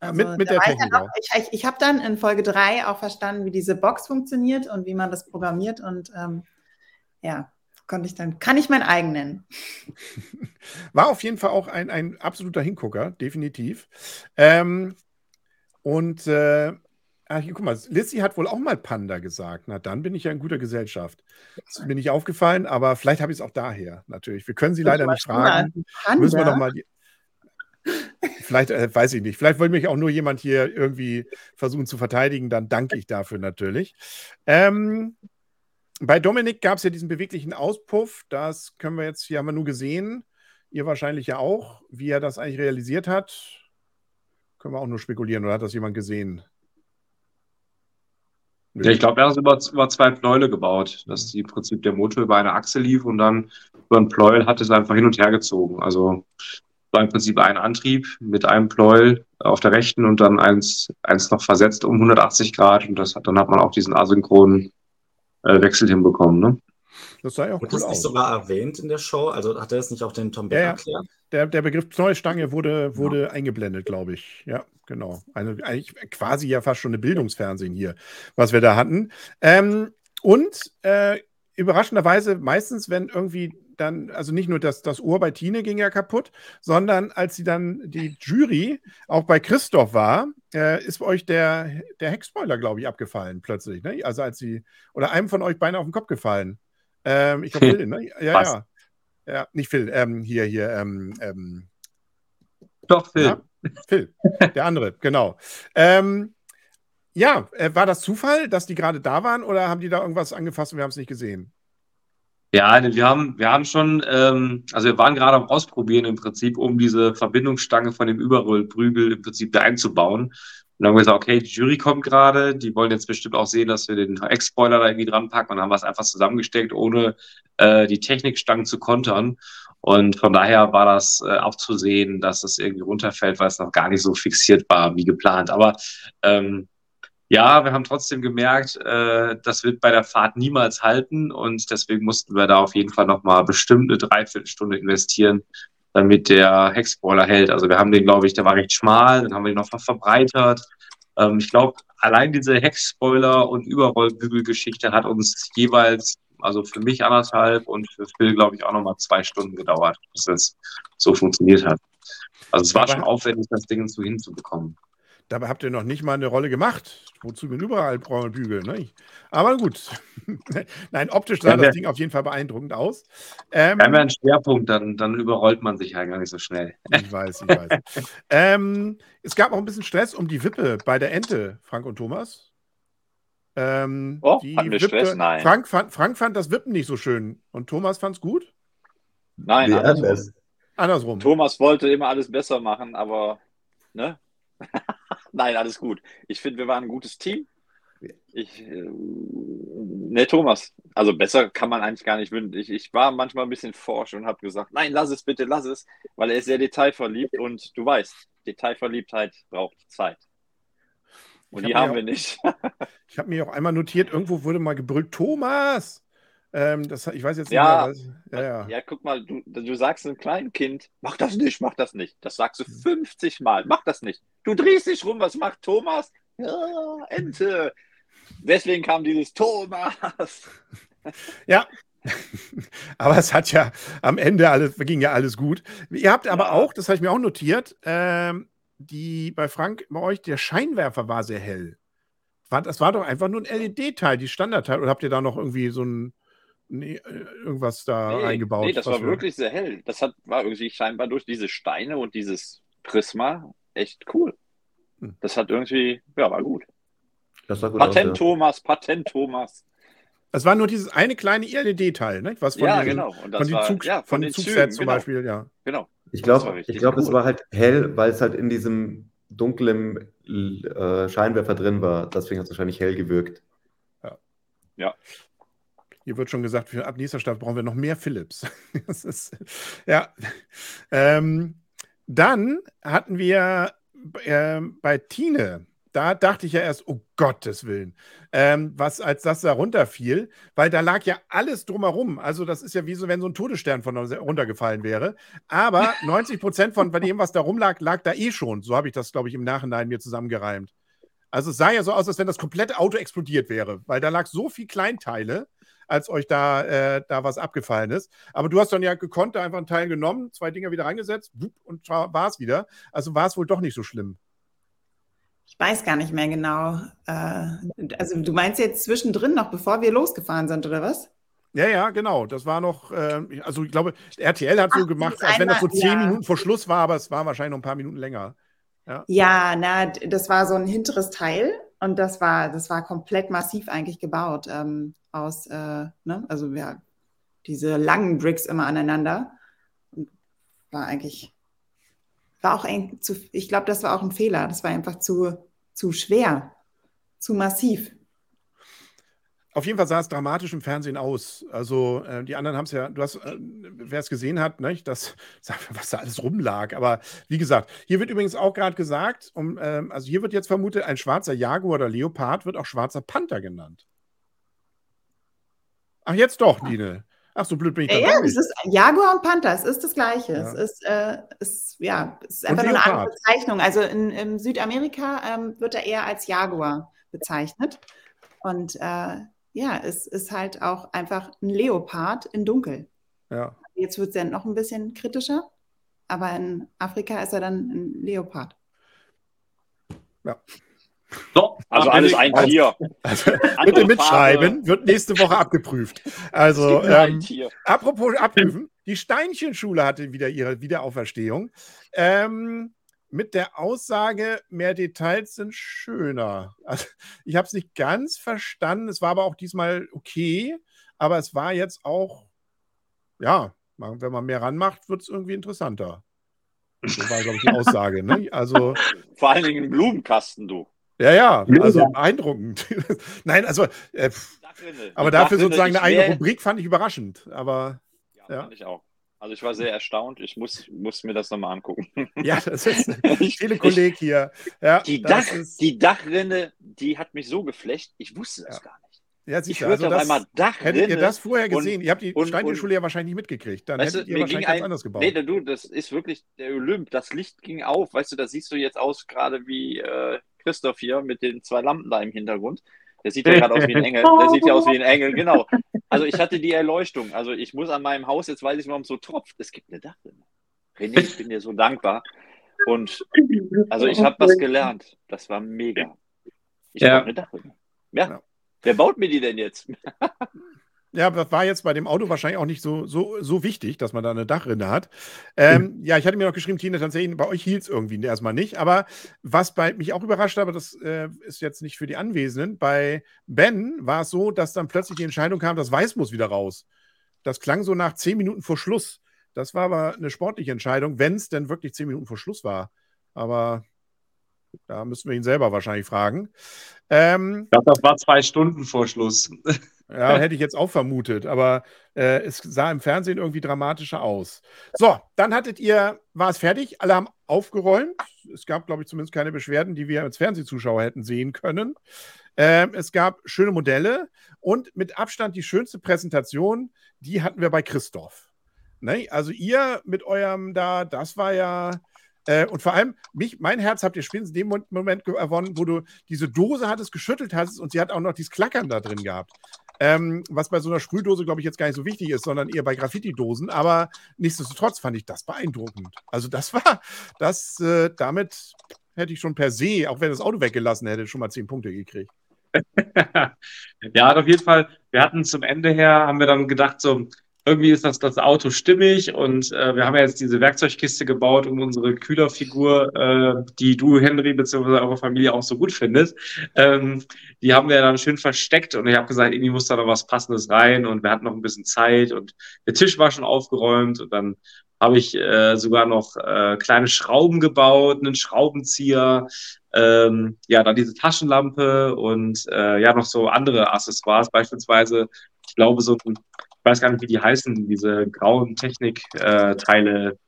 Ah, mit- mit da der Technik ich ich, ich habe dann in Folge 3 auch verstanden, wie diese Box funktioniert und wie man das programmiert und ähm, ja, konnte ich dann, kann ich mein eigen nennen. War auf jeden Fall auch ein, ein absoluter Hingucker, definitiv. Ähm, und äh, hier, guck mal, Lissy hat wohl auch mal Panda gesagt. Na, dann bin ich ja in guter Gesellschaft. Das ist mir nicht aufgefallen, aber vielleicht habe ich es auch daher, natürlich. Wir können sie leider nicht fragen. Panda? Müssen wir doch mal. Die, vielleicht, äh, weiß ich nicht. Vielleicht wollte mich auch nur jemand hier irgendwie versuchen zu verteidigen. Dann danke ich dafür natürlich. Ähm, bei Dominik gab es ja diesen beweglichen Auspuff. Das können wir jetzt, hier haben wir nur gesehen. Ihr wahrscheinlich ja auch. Wie er das eigentlich realisiert hat, können wir auch nur spekulieren. Oder hat das jemand gesehen? Ja, ich glaube, er hat es über, über zwei Pleuele gebaut, dass die im Prinzip der Motor über eine Achse lief und dann über ein Pleuel hat es einfach hin und her gezogen. Also war im Prinzip ein Antrieb mit einem Pleuel auf der rechten und dann eins, eins noch versetzt um 180 Grad und das hat, dann hat man auch diesen asynchronen äh, Wechsel hinbekommen. Ne? Das sah ja auch Wurde cool das nicht aus. sogar erwähnt in der Show? Also hat er das nicht auch den Tom Beck Ja, ja. erklärt? Der, der Begriff Knäuelstange wurde, wurde eingeblendet, glaube ich. Ja, genau. Eine, eigentlich quasi ja fast schon eine Bildungsfernsehen hier, was wir da hatten. Ähm, und äh, überraschenderweise, meistens, wenn irgendwie dann, also nicht nur das, das Ohr bei Tine ging ja kaputt, sondern als sie dann die Jury auch bei Christoph war, äh, ist euch der, der Heckspoiler, glaube ich, abgefallen plötzlich. Ne? Also als sie, oder einem von euch beinahe auf den Kopf gefallen. Ähm, ich glaube, Phil, ne? Ja, Fast. ja. Ja, nicht Phil, ähm, hier, hier, ähm, ähm, Doch, Phil. Ja, Phil, der andere, genau. Ähm, ja, äh, war das Zufall, dass die gerade da waren oder haben die da irgendwas angefasst und wir haben es nicht gesehen? Ja, wir haben, wir haben schon, ähm, also wir waren gerade am Ausprobieren im Prinzip, um diese Verbindungsstange von dem Überrollprügel im Prinzip da einzubauen. Und dann haben wir gesagt, okay, die Jury kommt gerade, die wollen jetzt bestimmt auch sehen, dass wir den Ex-Spoiler da irgendwie dran packen. Und haben es einfach zusammengesteckt, ohne äh, die Technikstangen zu kontern. Und von daher war das äh, auch zu sehen, dass das irgendwie runterfällt, weil es noch gar nicht so fixiert war wie geplant. Aber ähm, ja, wir haben trotzdem gemerkt, äh, das wird bei der Fahrt niemals halten und deswegen mussten wir da auf jeden Fall nochmal bestimmt eine Dreiviertelstunde investieren, damit der Heckspoiler hält. Also wir haben den, glaube ich, der war recht schmal, dann haben wir den noch ver- verbreitert. Ähm, ich glaube, allein diese Heckspoiler- und Überrollbügelgeschichte hat uns jeweils, also für mich anderthalb und für Phil, glaube ich, auch nochmal zwei Stunden gedauert, bis das so funktioniert hat. Also es war schon aufwendig, das Ding so hinzubekommen. Dabei habt ihr noch nicht mal eine Rolle gemacht. Wozu denn überall braune Bügel? Ne? Aber gut. Nein, optisch sah Ja, das Ding auf jeden Fall beeindruckend aus. Ähm, Wir haben ja einen Schwerpunkt, dann, dann überrollt man sich ja gar nicht so schnell. ich weiß, ich weiß. ähm, es gab auch ein bisschen Stress um die Wippe bei der Ente, Frank und Thomas. Ähm, Oh, die hatten wir Stress? Nein. Frank fand, Frank fand das Wippen nicht so schön und Thomas fand es gut. Nein, andersrum. anders. Andersrum. Thomas wollte immer alles besser machen, aber ne? Nein, alles gut. Ich finde, wir waren ein gutes Team. Ich, äh, ne, Thomas, also besser kann man eigentlich gar nicht wünschen. Ich, ich war manchmal ein bisschen forsch und habe gesagt, nein, lass es bitte, lass es, weil er ist sehr detailverliebt und du weißt, Detailverliebtheit braucht Zeit. Und die hab haben wir auch- nicht. Ich habe mir auch einmal notiert, irgendwo wurde mal gebrüllt, Thomas! Ähm, das, ich weiß jetzt nicht Ja. mehr. Was, ja, ja. Ja, guck mal, du, du sagst einem kleinen Kind, mach das nicht, mach das nicht. Das sagst du Hm. 50 Mal, mach das nicht. Du drehst dich rum, was macht Thomas? Ja, Ente. Deswegen kam dieses Thomas. Ja. aber es hat ja am Ende alles, ging ja alles gut. Ihr habt aber Ja. auch, das habe ich mir auch notiert, ähm, die bei Frank, bei euch, der Scheinwerfer war sehr hell. War, das war doch einfach nur ein LED-Teil, die Standardteil. Oder habt ihr da noch irgendwie so ein nee, äh, irgendwas da Nee, eingebaut? nee, das war wir- wirklich sehr hell. Das hat, war irgendwie scheinbar durch diese Steine und dieses Prisma echt cool. Hm. Das hat irgendwie, ja, war gut. Das sah gut Patent aus. Thomas, Patent Thomas. Es war nur dieses eine kleine LED-Teil, ne? was von Ja, diesen, genau. Und das von den, war- Zug, ja, von von den den Zügen, Zugsets zum genau. Beispiel, ja. Genau. Ja. Ich glaube, ich glaub, es cool. war halt hell, weil es halt in diesem dunklen äh, Scheinwerfer drin war. Deswegen hat es wahrscheinlich hell gewirkt. Hier wird schon gesagt, für ab nächster Stadt brauchen wir noch mehr Philips. das ist, ja. Ähm, dann hatten wir ähm, bei Tine, da dachte ich ja erst, oh Gottes Willen, ähm, was als das da runterfiel, weil da lag ja alles drumherum. Also das ist ja wie so, wenn so ein Todesstern von runtergefallen wäre. Aber 90 Prozent von dem, was da rumlag, lag da eh schon. So habe ich das, glaube ich, im Nachhinein mir zusammengereimt. Also es sah ja so aus, als wenn das komplette Auto explodiert wäre, weil da lag so viel Kleinteile, als euch da, äh, da was abgefallen ist. Aber du hast dann ja gekonnt, da einfach einen Teil genommen, zwei Dinger wieder reingesetzt und war es wieder. Also war es wohl doch nicht so schlimm. Ich weiß gar nicht mehr genau. Äh, also du meinst jetzt zwischendrin noch, bevor wir losgefahren sind, oder was? Ja, ja, genau. Das war noch, äh, also ich glaube, RTL hat so Ach, gemacht, dieses als wenn das so einmal- zehn ja. Minuten vor Schluss war, aber es war wahrscheinlich noch ein paar Minuten länger. Ja, na, d- das war so ein hinteres Teil und das war, das war komplett massiv eigentlich gebaut ähm, aus, äh, ne? Also ja, diese langen Bricks immer aneinander. War eigentlich, war auch ein, zu, ich glaube, das war auch ein Fehler. Das war einfach zu, zu schwer, zu massiv. Auf jeden Fall sah es dramatisch im Fernsehen aus. Also äh, die anderen haben es ja, du hast, äh, wer es gesehen hat, nicht, das, was da alles rumlag. Aber wie gesagt, hier wird übrigens auch gerade gesagt, um, ähm, also hier wird jetzt vermutet, ein schwarzer Jaguar oder Leopard wird auch schwarzer Panther genannt. Ach, jetzt doch, Nine. Ach, so blöd bin ich Ja, ja, es ist Jaguar und Panther, es ist das Gleiche. Ja. Es ist, äh, es, ja, es ist einfach nur eine andere. Bezeichnung. Also in, in Südamerika ähm, wird er eher als Jaguar bezeichnet. Und äh, ja, es ist halt auch einfach ein Leopard in Dunkel. Ja. Jetzt wird es ja noch ein bisschen kritischer, aber in Afrika ist er dann ein Leopard. So, Also alles ein Tier. Also, bitte mitschreiben, Farbe. wird nächste Woche abgeprüft. Also, ähm. Apropos abprüfen, die Steinchenschule hatte wieder ihre Wiederauferstehung. Ähm, mit der Aussage, mehr Details sind schöner. Also, ich habe es nicht ganz verstanden. Es war aber auch diesmal okay. Aber es war jetzt auch, ja, wenn man mehr ranmacht, wird es irgendwie interessanter. So war, glaube ich, die Aussage. Ne? Also, Vor allen Dingen ein Blumenkasten, du. ja, ja, Ja. also beeindruckend. Nein, also, äh, aber dafür sozusagen eine eigene Rubrik fand ich überraschend. Aber Ja, Ja. fand ich auch. Also ich war sehr erstaunt. Ich muss, muss mir das nochmal angucken. ja, das ist Ich- Telekolleg hier. Ja, Die, Dach, ist, die Dachrinne, die hat mich so geflecht, ich wusste das Ja. gar nicht. ja, Ich siehst hörte also auf das, einmal Dachrinne. hättet ihr das vorher und- gesehen, ihr habt die und- Steinchenschule ja wahrscheinlich nicht mitgekriegt, dann Weißt du, hättet ihr mir wahrscheinlich ganz ein, anders gebaut. nee, du, das ist wirklich der Olymp. Das Licht ging auf. Weißt du, da siehst du jetzt aus gerade wie äh, Christoph hier mit den zwei Lampen da im Hintergrund. Der sieht ja gerade aus wie ein Engel. Der sieht ja aus wie ein Engel, genau. Also ich hatte die Erleuchtung. Also ich muss an meinem Haus, jetzt weiß ich, warum es so tropft. Es gibt eine Dachrinne. René, ich bin dir so dankbar. Und also ich habe was gelernt. Das war mega. Ich Ja. brauche eine Dachrinne. Ja. Ja. Wer baut mir die denn jetzt? Ja, das war jetzt bei dem Auto wahrscheinlich auch nicht so, so, so wichtig, dass man da eine Dachrinne hat. Ähm, ja, ich hatte mir noch geschrieben, Tina, tatsächlich, bei euch hielt es irgendwie erstmal nicht. Aber was bei mich auch überrascht hat, aber das äh, ist jetzt nicht für die Anwesenden, bei Ben war es so, dass dann plötzlich die Entscheidung kam, das Weiß muss wieder raus. Das klang so nach zehn Minuten vor Schluss. Das war aber eine sportliche Entscheidung, wenn es denn wirklich zehn Minuten vor Schluss war. Aber da müssen wir ihn selber wahrscheinlich fragen. Ähm, Ich glaube, das war zwei Stunden vor Schluss. ja, hätte ich jetzt auch vermutet, aber äh, es sah im Fernsehen irgendwie dramatischer aus. So, dann hattet ihr, war es fertig, alle haben aufgeräumt. Es gab, glaube ich, zumindest keine Beschwerden, die wir als Fernsehzuschauer hätten sehen können. Ähm, es gab schöne Modelle und mit Abstand die schönste Präsentation, die hatten wir bei Christoph. Ne? Also ihr mit eurem da, das war ja. Äh, und vor allem, mich, mein Herz habt ihr spätestens in dem Mo- Moment gewonnen, wo du diese Dose hattest, geschüttelt hattest und sie hat auch noch dieses Klackern da drin gehabt. Ähm, was bei so einer Sprühdose, glaube ich, jetzt gar nicht so wichtig ist, sondern eher bei Graffiti-Dosen. Aber nichtsdestotrotz fand ich das beeindruckend. Also, das war, das, äh, damit hätte ich schon per se, auch wenn das Auto weggelassen hätte, schon mal zehn Punkte gekriegt. ja, auf jeden Fall. Wir hatten zum Ende her, haben wir dann gedacht, so, irgendwie ist das, das Auto stimmig und äh, wir haben ja jetzt diese Werkzeugkiste gebaut, um unsere Kühlerfigur, äh, die du, Henry, beziehungsweise eure Familie auch so gut findet, ähm, die haben wir dann schön versteckt und ich habe gesagt, irgendwie muss da noch was Passendes rein und wir hatten noch ein bisschen Zeit und der Tisch war schon aufgeräumt und dann habe ich äh, sogar noch äh, kleine Schrauben gebaut, einen Schraubenzieher, ähm, ja, dann diese Taschenlampe und äh, ja, noch so andere Accessoires, beispielsweise, ich glaube, so ein, ich weiß gar nicht, wie die heißen, diese grauen Technikteile,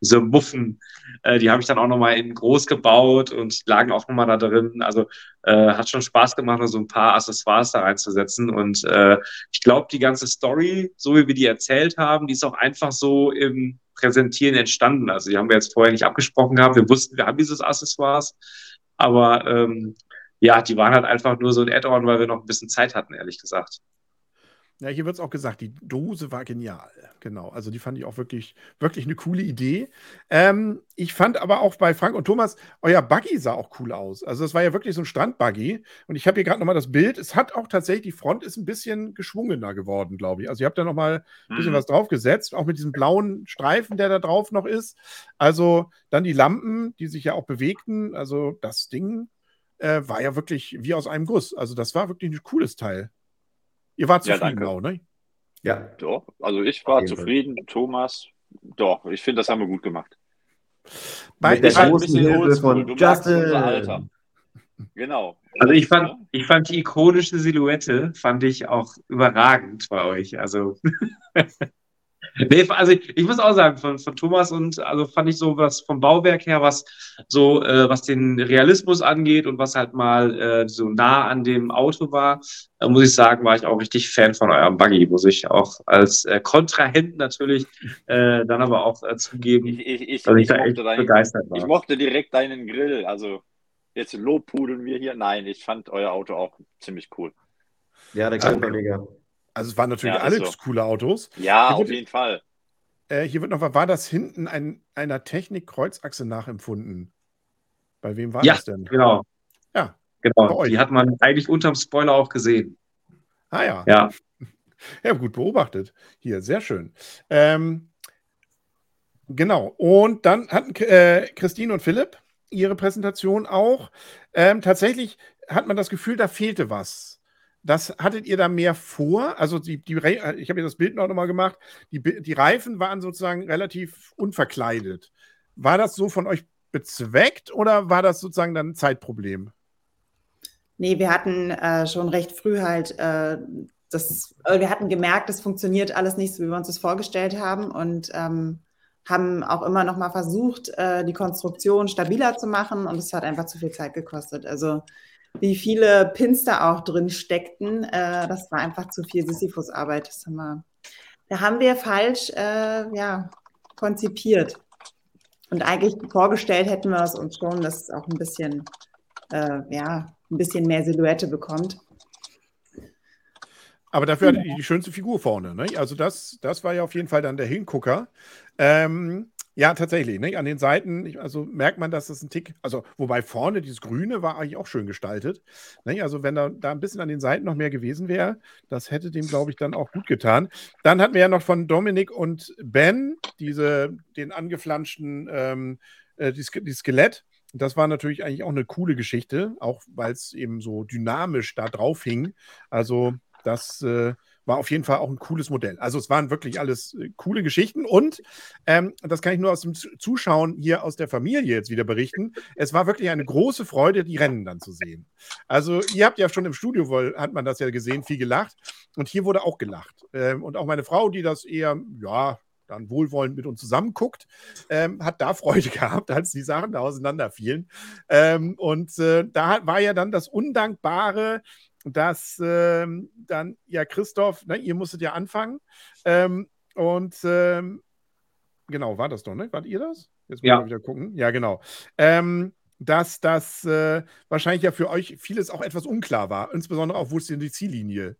diese Muffen, äh, die habe ich dann auch nochmal in groß gebaut und lagen auch nochmal da drin. Also äh, hat schon Spaß gemacht, so ein paar Accessoires da reinzusetzen. Und äh, ich glaube, die ganze Story, so wie wir die erzählt haben, die ist auch einfach so im Präsentieren entstanden. Also die haben wir jetzt vorher nicht abgesprochen gehabt. Wir wussten, wir haben dieses Accessoires, aber ähm, ja, die waren halt einfach nur so ein Add-on, weil wir noch ein bisschen Zeit hatten, ehrlich gesagt. Ja, hier wird es auch gesagt, die Dose war genial. Genau. Also die fand ich auch wirklich, wirklich eine coole Idee. Ähm, ich fand aber auch bei Frank und Thomas, euer Buggy sah auch cool aus. Also das war ja wirklich so ein Strandbuggy. Und ich habe hier gerade nochmal das Bild. Es hat auch tatsächlich, die Front ist ein bisschen geschwungener geworden, glaube ich. Also ihr habt da nochmal ein bisschen Mhm. was draufgesetzt, auch mit diesem blauen Streifen, der da drauf noch ist. Also dann die Lampen, die sich ja auch bewegten. Also das Ding äh, war ja wirklich wie aus einem Guss. Also das war wirklich ein cooles Teil. Ihr wart Ja, zufrieden danke. auch, ne? Ja, Doch, also ich war jeden Fall. zufrieden. Thomas, doch, ich finde, das haben wir gut gemacht. Bei, mit der großen Hilfe von. Justin. Genau. Also ich fand, ich fand die ikonische Silhouette, fand ich auch überragend bei euch. Also, nee, also ich, ich muss auch sagen, von, von Thomas und also fand ich so was vom Bauwerk her, was so, äh, was den Realismus angeht und was halt mal äh, so nah an dem Auto war, äh, muss ich sagen, war ich auch richtig Fan von eurem Buggy, muss ich auch als äh, Kontrahent natürlich äh, dann aber auch äh, zugeben, Ich, ich, ich, dass ich ich, da echt mochte deinen, begeistert ich war. mochte direkt deinen Grill. Also jetzt lobpudeln wir hier. Nein, ich fand euer Auto auch ziemlich cool. Ja, der Grill war mega. Also es waren natürlich Ja, ist alle so. coole Autos. Ja, Hier auf wird- jeden Fall. Äh, hier wird noch, was war das hinten ein, einer Technik-Kreuzachse nachempfunden? Bei wem war Ja, das denn? genau. Ja, bei Genau, euch. die hat man eigentlich unterm Spoiler auch gesehen. Ah ja. Ja. Ja, gut beobachtet. Hier, sehr schön. Ähm, genau. Und dann hatten äh, Christine und Philipp ihre Präsentation auch. Ähm, tatsächlich hat man das Gefühl, da fehlte was. Das hattet ihr da mehr vor? Also die, die äh, ich habe mir das Bild noch mal gemacht. Die, die Reifen waren sozusagen relativ unverkleidet. War das so von euch bezweckt oder war das sozusagen dann ein Zeitproblem? Nee, wir hatten äh, schon recht früh halt äh, das, äh, wir hatten gemerkt, es funktioniert alles nicht so, wie wir uns das vorgestellt haben und ähm, haben auch immer noch mal versucht, äh, die Konstruktion stabiler zu machen und es hat einfach zu viel Zeit gekostet. Also wie viele Pins da auch drin steckten, äh, das war einfach zu viel Sisyphus-Arbeit. Das haben wir, da haben wir falsch äh, ja, konzipiert. Und eigentlich vorgestellt hätten wir es uns schon, dass es auch ein bisschen, äh, ja, ein bisschen mehr Silhouette bekommt. Aber dafür hatte die die schönste Figur vorne. Ne? Also das, das war ja auf jeden Fall dann der Hingucker. Ähm, ja, tatsächlich. Ne? An den Seiten, also merkt man, dass das ein Tick, also wobei vorne dieses Grüne war eigentlich auch schön gestaltet. Ne? Also wenn da, da ein bisschen an den Seiten noch mehr gewesen wäre, das hätte dem, glaube ich, dann auch gut getan. Dann hatten wir ja noch von Dominik und Ben diese, den angeflanschten, ähm, äh, die, die Skelett. Das war natürlich eigentlich auch eine coole Geschichte, auch weil es eben so dynamisch da drauf hing. Also das äh, war auf jeden Fall auch ein cooles Modell. Also es waren wirklich alles äh, coole Geschichten und ähm, das kann ich nur aus dem Zuschauen hier aus der Familie jetzt wieder berichten. Es war wirklich eine große Freude, die Rennen dann zu sehen. Also ihr habt ja schon im Studio, wohl, hat man das ja gesehen, viel gelacht und hier wurde auch gelacht. Ähm, und auch meine Frau, die das eher, ja, dann wohlwollend mit uns zusammen guckt, ähm, hat da Freude gehabt, als die Sachen da auseinanderfielen. Ähm, und äh, da war ja dann das Undankbare, dass ähm, dann, ja, Christoph, ne, ihr musstet ja anfangen. Ähm, und ähm, genau, war das doch, ne? Wart ihr das? Jetzt muss Ja. ich mal wieder gucken. Ja, genau. Ähm, dass das äh, wahrscheinlich ja für euch vieles auch etwas unklar war, insbesondere auch, wo ist denn die Ziellinie?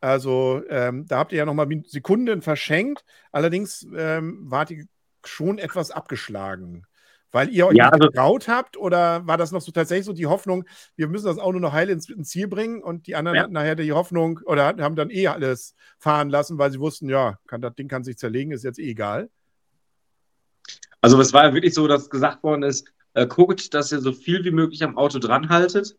Also, ähm, da habt ihr ja nochmal Sekunden verschenkt. Allerdings ähm, wart ihr schon etwas abgeschlagen Weil ihr euch Ja, also- getraut habt oder war das noch so tatsächlich so die Hoffnung, wir müssen das Auto noch heil ins, ins Ziel bringen und die anderen Ja. hatten nachher die Hoffnung oder haben dann eh alles fahren lassen, weil sie wussten, ja, kann, das Ding kann sich zerlegen, ist jetzt eh egal. Also es war ja wirklich so, dass gesagt worden ist, äh, guckt, dass ihr so viel wie möglich am Auto dran haltet.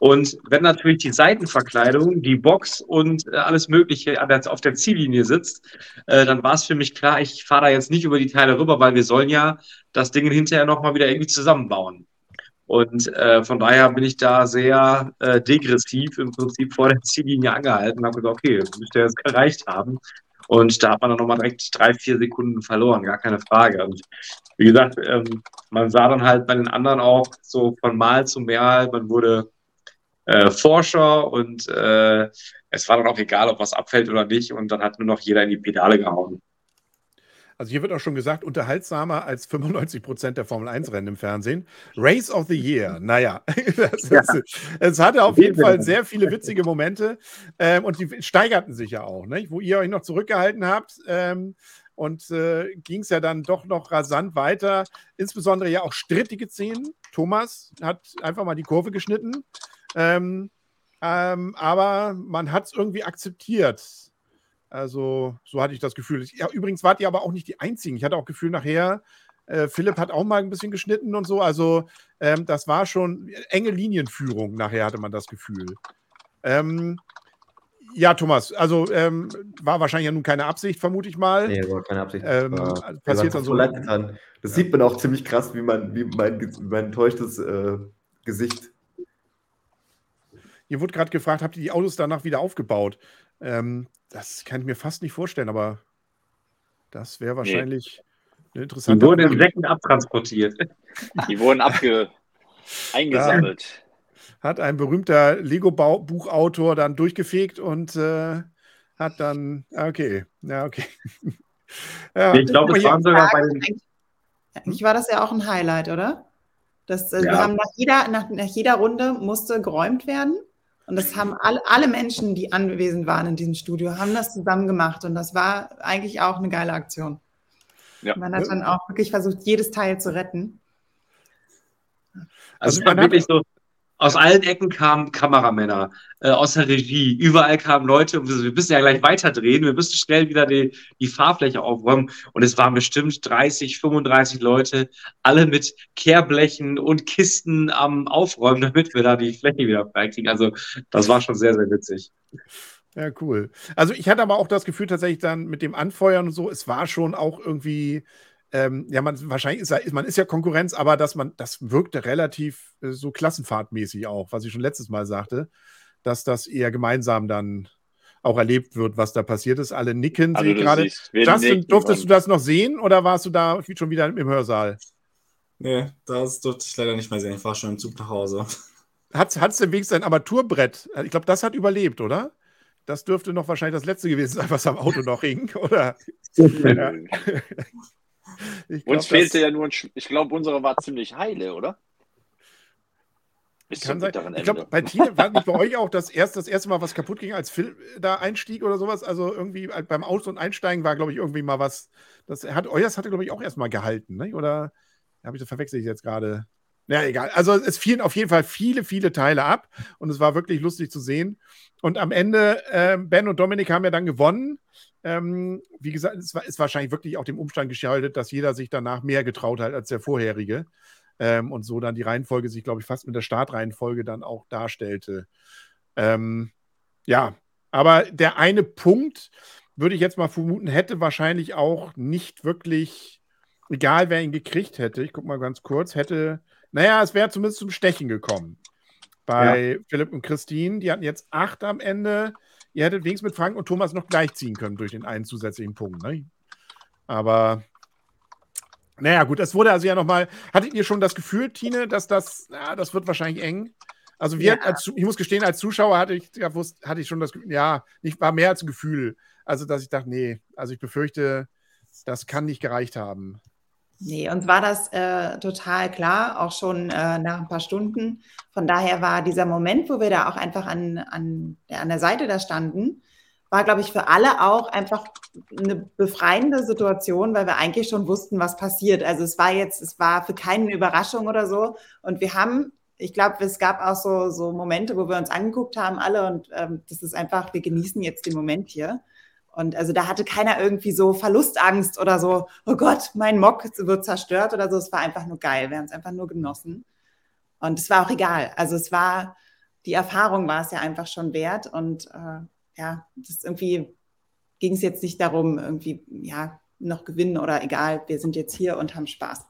Und wenn natürlich die Seitenverkleidung, die Box und äh, alles Mögliche der, auf der Ziellinie sitzt, äh, dann war es für mich klar, ich fahre da jetzt nicht über die Teile rüber, weil wir sollen ja das Ding hinterher nochmal wieder irgendwie zusammenbauen. Und äh, von daher bin ich da sehr äh, degressiv im Prinzip vor der Ziellinie angehalten und habe gesagt, okay, das müsste jetzt gereicht haben. Und da hat man dann nochmal direkt drei, vier Sekunden verloren, gar keine Frage. Und wie gesagt, ähm, man sah dann halt bei den anderen auch so von Mal zu Mal, man wurde äh, Forscher und äh, es war dann auch egal, ob was abfällt oder nicht. Und dann hat nur noch jeder in die Pedale gehauen. Also hier wird auch schon gesagt, unterhaltsamer als 95 Prozent der Formel 1-Rennen im Fernsehen. Race of the Year, naja, das Ja. ist, es hatte auf jeden Fall sehr viele witzige Momente ähm, und die steigerten sich ja auch, nicht? wo ihr euch noch zurückgehalten habt. Ähm, und äh, ging es ja dann doch noch rasant weiter. Insbesondere ja auch strittige Szenen. Thomas hat einfach mal die Kurve geschnitten. Ähm, ähm, aber man hat es irgendwie akzeptiert. Also, so hatte ich das Gefühl. Ja, übrigens wart ihr aber auch nicht die Einzigen. Ich hatte auch Gefühl, nachher, äh, Philipp hat auch mal ein bisschen geschnitten und so. Also, ähm, das war schon enge Linienführung, nachher hatte man das Gefühl. Ähm, ja, Thomas, also ähm, war wahrscheinlich ja nun keine Absicht, vermute ich mal. Nee, war keine Absicht. Ähm, War- also passiert dann so. getan. Das sieht man auch ziemlich krass, wie, man, wie mein, mein enttäuschtes äh, Gesicht. Hier wurde gerade gefragt, habt ihr die Autos danach wieder aufgebaut? Ähm, das kann ich mir fast nicht vorstellen, aber das wäre wahrscheinlich eine Die interessante wurden in. Säcken abtransportiert. Die wurden abge eingesammelt. hat ein berühmter Lego-Buchautor dann durchgefegt und äh, hat dann, ah, okay, ja, okay. ja, Ich glaube, es waren sogar bei den. Eigentlich, war das ja auch ein Highlight, oder? Das, äh, Wir Ja. haben nach jeder, nach, nach jeder Runde musste geräumt werden. Und das haben alle, alle Menschen, die anwesend waren in diesem Studio, haben das zusammen gemacht. Und das war eigentlich auch eine geile Aktion. Ja. Man hat dann auch wirklich versucht, jedes Teil zu retten. Also Also, es war man hat- wirklich so, aus allen Ecken kamen Kameramänner, äh, aus der Regie, überall kamen Leute wir müssen ja gleich weiterdrehen, wir müssen schnell wieder die, die Fahrfläche aufräumen und es waren bestimmt 30, 35 Leute, alle mit Kehrblechen und Kisten am Aufräumen, damit wir da die Fläche wieder freikriegen. Also das war schon sehr, sehr witzig. Ja, cool. Also ich hatte aber auch das Gefühl tatsächlich dann mit dem Anfeuern und so, es war schon auch irgendwie, ähm, ja, man wahrscheinlich ist, ja- man ist ja Konkurrenz, aber dass man, das wirkte relativ äh, so klassenfahrtmäßig auch, was ich schon letztes Mal sagte, dass das eher gemeinsam dann auch erlebt wird, was da passiert ist. Alle nicken, Also sehe ich du gerade. Justin, nicken durftest du das noch sehen oder warst du da schon wieder im Hörsaal? Nee, das durfte ich leider nicht mehr sehen. Ich war schon im Zug nach Hause. Hat es denn wenigstens ein Armaturenbrett? Ich glaube, das hat überlebt, oder? Das dürfte noch wahrscheinlich das letzte gewesen sein, was am Auto noch hing, oder? Ja. Glaub, Uns fehlte das ja nur ein, Sch- ich glaube, unsere war ziemlich heile, oder? Bis kann sein. Ich glaube, bei Tine war nicht bei euch auch das erste, das erste Mal was kaputt ging, als Phil da einstieg oder sowas. Also irgendwie beim Aus- und Einsteigen war, glaube ich, irgendwie mal was. Das hat euers hatte, glaube ich, auch erstmal gehalten, ne? Oder habe ich das verwechselt jetzt gerade? Ja, egal. Also es fielen auf jeden Fall viele, viele Teile ab und es war wirklich lustig zu sehen. Und am Ende, ähm, Ben und Dominik haben ja dann gewonnen. Ähm, wie gesagt, es war, ist wahrscheinlich wirklich auch dem Umstand geschuldet, dass jeder sich danach mehr getraut hat als der vorherige. Ähm, und so dann die Reihenfolge sich, glaube ich, fast mit der Startreihenfolge dann auch darstellte. Ähm, ja, aber der eine Punkt, würde ich jetzt mal vermuten, hätte wahrscheinlich auch nicht wirklich, egal wer ihn gekriegt hätte, ich gucke mal ganz kurz, hätte, naja, es wäre zumindest zum Stechen gekommen. Bei Philipp und Christine, die hatten jetzt acht am Ende. Ihr hättet wenigstens mit Frank und Thomas noch gleichziehen können durch den einen zusätzlichen Punkt. Ne? Aber naja, gut, das wurde also ja nochmal. Hattet ihr schon das Gefühl, Tine, dass das, ja, das wird wahrscheinlich eng? Also wir, Ja. als, ich muss gestehen, als Zuschauer hatte ich, ja, wusste, hatte ich schon das Gefühl, ja, nicht, war mehr als ein Gefühl. Also, dass ich dachte, nee, also ich befürchte, das kann nicht gereicht haben. Nee, uns war das äh, total klar, auch schon äh, nach ein paar Stunden. Von daher war dieser Moment, wo wir da auch einfach an, an, an der Seite da standen, war, glaube ich, für alle auch einfach eine befreiende Situation, weil wir eigentlich schon wussten, was passiert. Also es war jetzt, es war für keinen eine Überraschung oder so. Und wir haben, ich glaube, es gab auch so, so Momente, wo wir uns angeguckt haben, alle, und ähm, das ist einfach, wir genießen jetzt den Moment hier. Und also da hatte keiner irgendwie so Verlustangst oder so, oh Gott, mein Mock wird zerstört oder so. Es war einfach nur geil. Wir haben es einfach nur genossen. Und es war auch egal. Also es war, die Erfahrung war es ja einfach schon wert. Und äh, ja, das irgendwie ging es jetzt nicht darum, irgendwie, ja, noch gewinnen oder egal, wir sind jetzt hier und haben Spaß.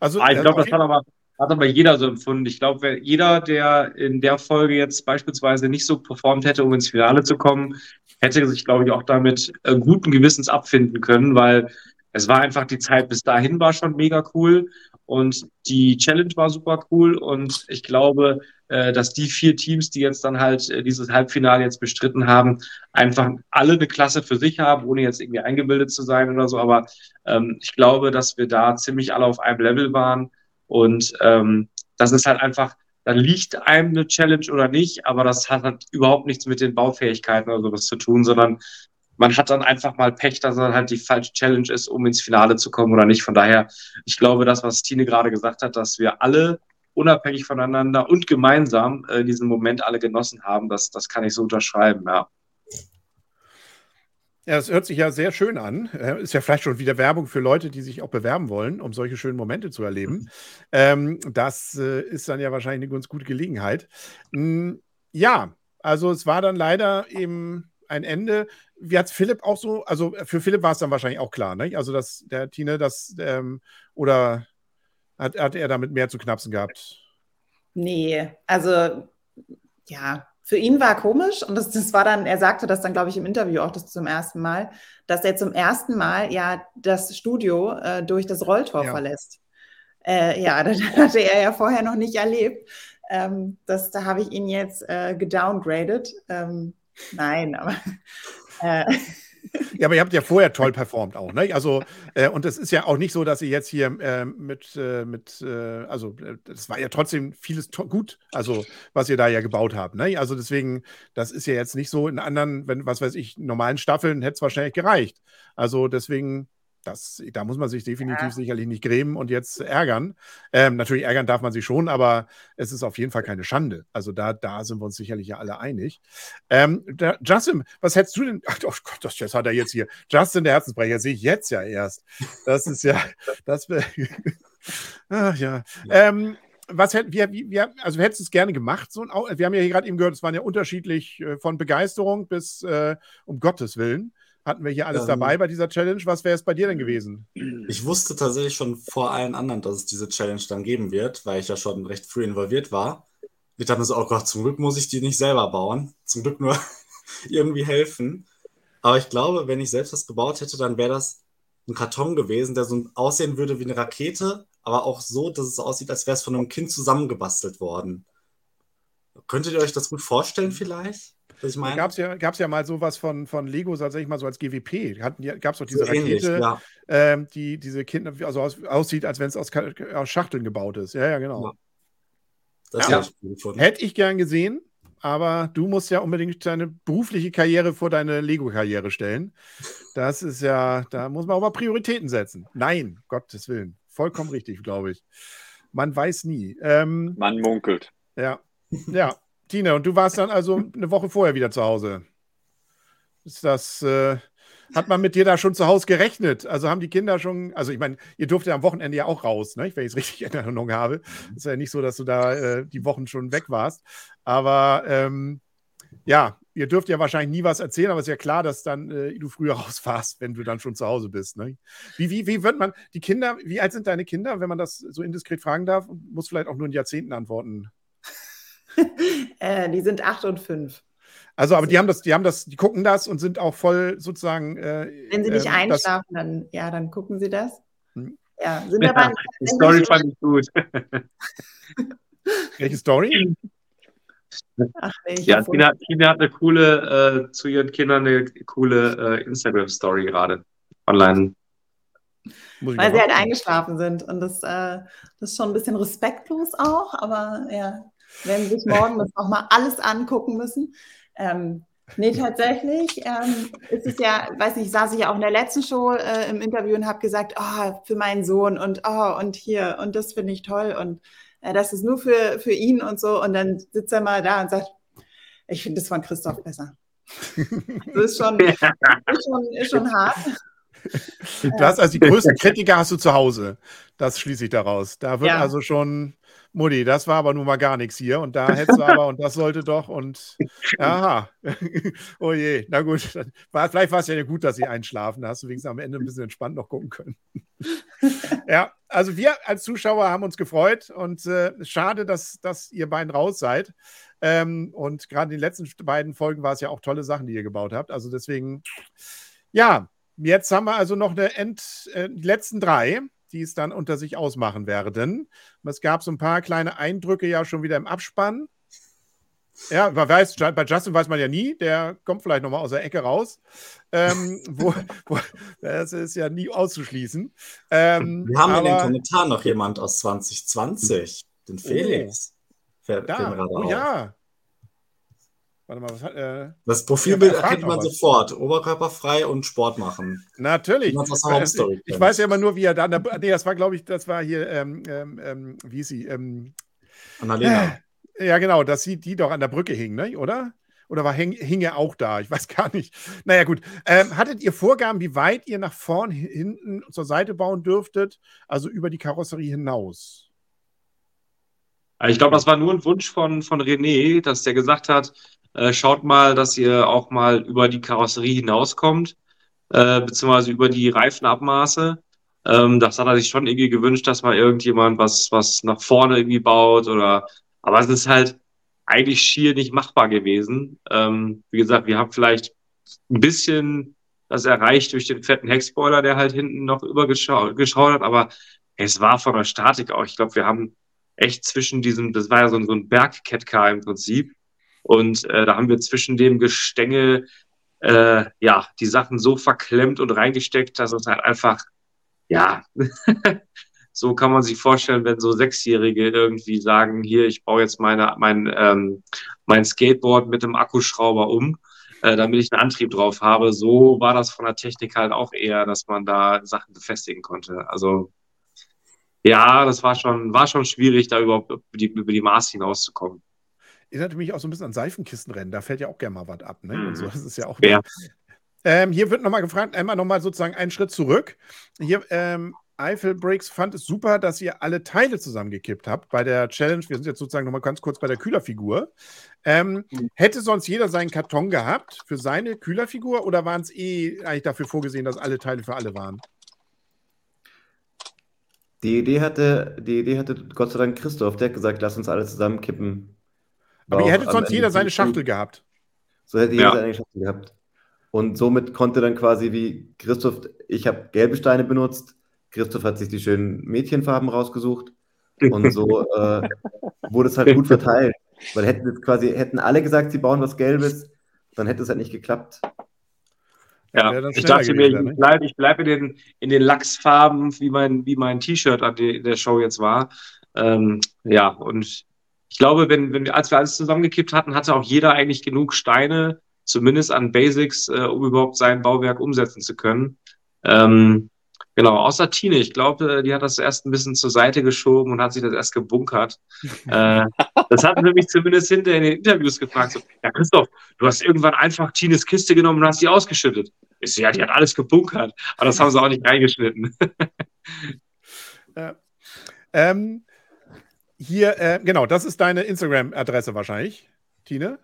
Also, ah, ich glaube, okay. das hat aber, hat aber jeder so empfunden. Ich glaube, jeder, der in der Folge jetzt beispielsweise nicht so performt hätte, um ins Finale zu kommen, hätte sich, glaube ich, auch damit äh, guten Gewissens abfinden können, weil es war einfach die Zeit bis dahin war schon mega cool und die Challenge war super cool und ich glaube, äh, dass die vier Teams, die jetzt dann halt äh, dieses Halbfinale jetzt bestritten haben, einfach alle eine Klasse für sich haben, ohne jetzt irgendwie eingebildet zu sein oder so. Aber ähm, ich glaube, dass wir da ziemlich alle auf einem Level waren und ähm, das ist halt einfach, dann liegt einem eine Challenge oder nicht, aber das hat halt überhaupt nichts mit den Baufähigkeiten oder sowas zu tun, sondern man hat dann einfach mal Pech, dass er halt die falsche Challenge ist, um ins Finale zu kommen oder nicht. Von daher, ich glaube, das, was Tine gerade gesagt hat, dass wir alle unabhängig voneinander und gemeinsam äh, diesen Moment alle genossen haben, das, das kann ich so unterschreiben, ja. Ja, das hört sich ja sehr schön an. Äh, ist ja vielleicht schon wieder Werbung für Leute, die sich auch bewerben wollen, um solche schönen Momente zu erleben. Mhm. Ähm, das äh, ist dann ja wahrscheinlich eine ganz gute Gelegenheit. Hm, ja, also es war dann leider eben ein Ende. Wie hat Philipp auch so, also für Philipp war es dann wahrscheinlich auch klar, ne? Also dass der Tine das ähm, oder hat, hat er damit mehr zu knapsen gehabt? Nee, also ja, für ihn war komisch und das, das war dann, er sagte das dann, glaube ich, im Interview auch das zum ersten Mal, dass er zum ersten Mal ja das Studio äh, durch das Rolltor ja. verlässt. Äh, ja, das hatte er ja vorher noch nicht erlebt. Ähm, das, da habe ich ihn jetzt äh, gedowngradet. Ähm, nein, aber äh, ja, aber ihr habt ja vorher toll performt auch, ne? Also, äh, und es ist ja auch nicht so, dass ihr jetzt hier äh, mit, äh, mit äh, also, das war ja trotzdem vieles gut, also, was ihr da ja gebaut habt, ne? Also, deswegen, das ist ja jetzt nicht so in anderen, wenn, was weiß ich, normalen Staffeln hätte es wahrscheinlich gereicht. Also, deswegen, das, da muss man sich definitiv ja. sicherlich nicht grämen und jetzt ärgern. Ähm, natürlich ärgern darf man sich schon, aber es ist auf jeden Fall keine Schande. Also da, da sind wir uns sicherlich ja alle einig. Ähm, da, Justin, was hättest du denn? Ach oh Gott, das, das hat er jetzt hier. Justin, der Herzensbrecher, sehe ich jetzt ja erst. Das ist ja, das Ach ja. Ähm, was hätten wir, wir, also hättest du es gerne gemacht? So ein, wir haben ja hier gerade eben gehört, es waren ja unterschiedlich äh, von Begeisterung bis äh, um Gottes Willen hatten wir hier alles ähm, dabei bei dieser Challenge. Was wäre es bei dir denn gewesen? Ich wusste tatsächlich schon vor allen anderen, dass es diese Challenge dann geben wird, weil ich ja schon recht früh involviert war. Ich dachte mir so, oh Gott, zum Glück muss ich die nicht selber bauen. Zum Glück nur irgendwie helfen. Aber ich glaube, wenn ich selbst das gebaut hätte, dann wäre das ein Karton gewesen, der so aussehen würde wie eine Rakete, aber auch so, dass es aussieht, als wäre es von einem Kind zusammengebastelt worden. Könntet ihr euch das gut vorstellen vielleicht? Ich meine, gab es ja, gab's ja mal sowas von, von Lego tatsächlich mal so als GWP. Gab es doch diese so Rakete, ähnlich, ja. ähm, die diese Kinder, also aus, aussieht, als wenn es aus, aus, Schachteln gebaut ist. Ja, ja, genau. Ja. Das ja. Hätte ich gern gesehen, aber du musst ja unbedingt deine berufliche Karriere vor deine Lego-Karriere stellen. Das ist ja, da muss man auch mal Prioritäten setzen. Nein, Gottes Willen. Vollkommen richtig, glaube ich. Man weiß nie. Ähm, man munkelt. Ja. Ja. Tina, und du warst dann also eine Woche vorher wieder zu Hause. Ist das, äh, hat man mit dir da schon zu Hause gerechnet? Also haben die Kinder schon, also ich meine, ihr durftet ja am Wochenende ja auch raus, ne? wenn ich es richtig in Erinnerung habe. Ist ja nicht so, dass du da äh, die Wochen schon weg warst. Aber ähm, ja, ihr dürft ja wahrscheinlich nie was erzählen, aber es ist ja klar, dass dann äh, du früher rausfährst, wenn du dann schon zu Hause bist. Ne? Wie, wie, wie wird man, die Kinder, wie alt sind deine Kinder, wenn man das so indiskret fragen darf? Muss vielleicht auch nur in Jahrzehnten antworten. äh, die sind acht und fünf. Also, aber die haben das, die haben das, die gucken das und sind auch voll sozusagen. Äh, Wenn sie nicht äh, einschlafen, dann ja, dann gucken sie das. Hm. Ja, sind ja, aber die Story fand ich gut. Welche Story? Ach, nee, ja, Tina, Tina, hat eine coole, äh, zu ihren Kindern eine coole äh, Instagram-Story gerade online. Weil sie halt eingeschlafen sind. Und das, äh, das ist schon ein bisschen respektlos auch, aber ja, werden sich morgen das nochmal alles angucken müssen. Ähm, Nee, tatsächlich ähm, ist es ja, weiß nicht, saß ich ja auch in der letzten Show äh, im Interview und habe gesagt, oh, für meinen Sohn und oh, und hier und das finde ich toll und äh, das ist nur für, für ihn und so. Und dann sitzt er mal da und sagt, ich finde das von Christoph besser. Das ist schon, ist schon, ist schon hart. Du hast also die größten Kritiker hast du zu Hause. Das schließe ich daraus. Da wird Ja. also schon, Mutti, das war aber nun mal gar nichts hier. Und da hättest du aber, und das sollte doch, und aha. oh je, na gut. Dann War, vielleicht war es ja gut, dass sie einschlafen. Da hast du wenigstens am Ende ein bisschen entspannt noch gucken können. ja, also wir als Zuschauer haben uns gefreut und äh, schade, dass, dass ihr beiden raus seid. Ähm, und gerade in den letzten beiden Folgen war es ja auch tolle Sachen, die ihr gebaut habt. Also deswegen, ja, jetzt haben wir also noch eine End, äh, die letzten drei, die es dann unter sich ausmachen werden. Es gab so ein paar kleine Eindrücke ja schon wieder im Abspann. Ja, man weiß, bei Justin weiß man ja nie, der kommt vielleicht nochmal aus der Ecke raus. Ähm, wo, wo, das ist ja nie auszuschließen. Ähm, Wir haben in den aber- Kommentaren noch jemand aus 2020, den Felix. Fällt- fällt mir Da, oh ja. Warte mal, was hat, äh, Das Profilbild er erkennt man sofort. Oberkörperfrei und Sport machen. Natürlich. Story Ich kennt. weiß ja immer nur, wie er da an der. Nee, das war, glaube ich, das war hier, ähm, ähm, ähm, wie ist sie? Ähm, Annalena. ja, genau, dass sie die doch an der Brücke hing, ne? oder? Oder war, hing, hing er auch da? Ich weiß gar nicht. Naja, gut. Ähm, hattet ihr Vorgaben, wie weit ihr nach vorn, hinten zur Seite bauen dürftet? Also über die Karosserie hinaus? Ich glaube, das war nur ein Wunsch von, von René, dass der gesagt hat, äh, schaut mal, dass ihr auch mal über die Karosserie hinauskommt, äh, beziehungsweise über die Reifenabmaße. Ähm, das hat er sich schon irgendwie gewünscht, dass mal irgendjemand was, was nach vorne irgendwie baut oder, aber es ist halt eigentlich schier nicht machbar gewesen. Ähm, wie gesagt, wir haben vielleicht ein bisschen das erreicht durch den fetten Heckspoiler, der halt hinten noch übergeschaut geschaut hat, aber es war von der Statik auch. Ich glaube, wir haben echt zwischen diesem, das war ja so ein, so ein Berg-Catcar im Prinzip. Und äh, da haben wir zwischen dem Gestänge äh, ja die Sachen so verklemmt und reingesteckt, dass es halt einfach, ja, so kann man sich vorstellen, wenn so Sechsjährige irgendwie sagen, hier, ich baue jetzt meine, mein, ähm, mein Skateboard mit dem Akkuschrauber um, äh, damit ich einen Antrieb drauf habe. So war das von der Technik halt auch eher, dass man da Sachen befestigen konnte. Also ja, das war schon, war schon schwierig, da überhaupt über die, über die Maße hinauszukommen. Erinnert mich auch so ein bisschen an Seifenkistenrennen. Da fällt ja auch gerne mal was ab. Ne? Mhm. Und so, das ist ja auch. Ja. Ähm, hier wird nochmal gefragt, einmal nochmal sozusagen einen Schritt zurück. Hier, ähm, Eiffel Breaks fand es super, dass ihr alle Teile zusammengekippt habt bei der Challenge. Wir sind jetzt sozusagen nochmal ganz kurz bei der Kühlerfigur. Ähm, hätte sonst jeder seinen Karton gehabt für seine Kühlerfigur oder waren es eh eigentlich dafür vorgesehen, dass alle Teile für alle waren? Die Idee hatte, die Idee hatte Gott sei Dank Christoph, der hat gesagt, lass uns alle zusammenkippen. Aber ihr hättet sonst Ende jeder seine. Schachtel gehabt. So hätte jeder Ja. seine Schachtel gehabt. Und somit konnte dann quasi wie Christoph, ich habe gelbe Steine benutzt, Christoph hat sich die schönen Mädchenfarben rausgesucht und so äh, wurde es halt gut verteilt. Weil hätten jetzt quasi, hätten alle gesagt, sie bauen was Gelbes, dann hätte es halt nicht geklappt. Ja, ich dachte mir, ich bleibe bleib in den, in den Lachsfarben, wie mein, wie mein T-Shirt an die, der Show jetzt war. Ähm, ja, und ich glaube, wenn, wenn wir, als wir alles zusammengekippt hatten, hatte auch jeder eigentlich genug Steine, zumindest an Basics, äh, um überhaupt sein Bauwerk umsetzen zu können. Ähm, genau, außer Tine, ich glaube, die hat das erst ein bisschen zur Seite geschoben und hat sich das erst gebunkert. äh, das hatten wir mich zumindest hinter in den Interviews gefragt. So, ja, Christoph, du hast irgendwann einfach Tines Kiste genommen und hast die ausgeschüttet. Ich so, ja, die hat alles gebunkert. Aber das haben sie auch nicht reingeschnitten. Ja. Ähm, hier, äh, genau, das ist deine Instagram-Adresse wahrscheinlich, Tine.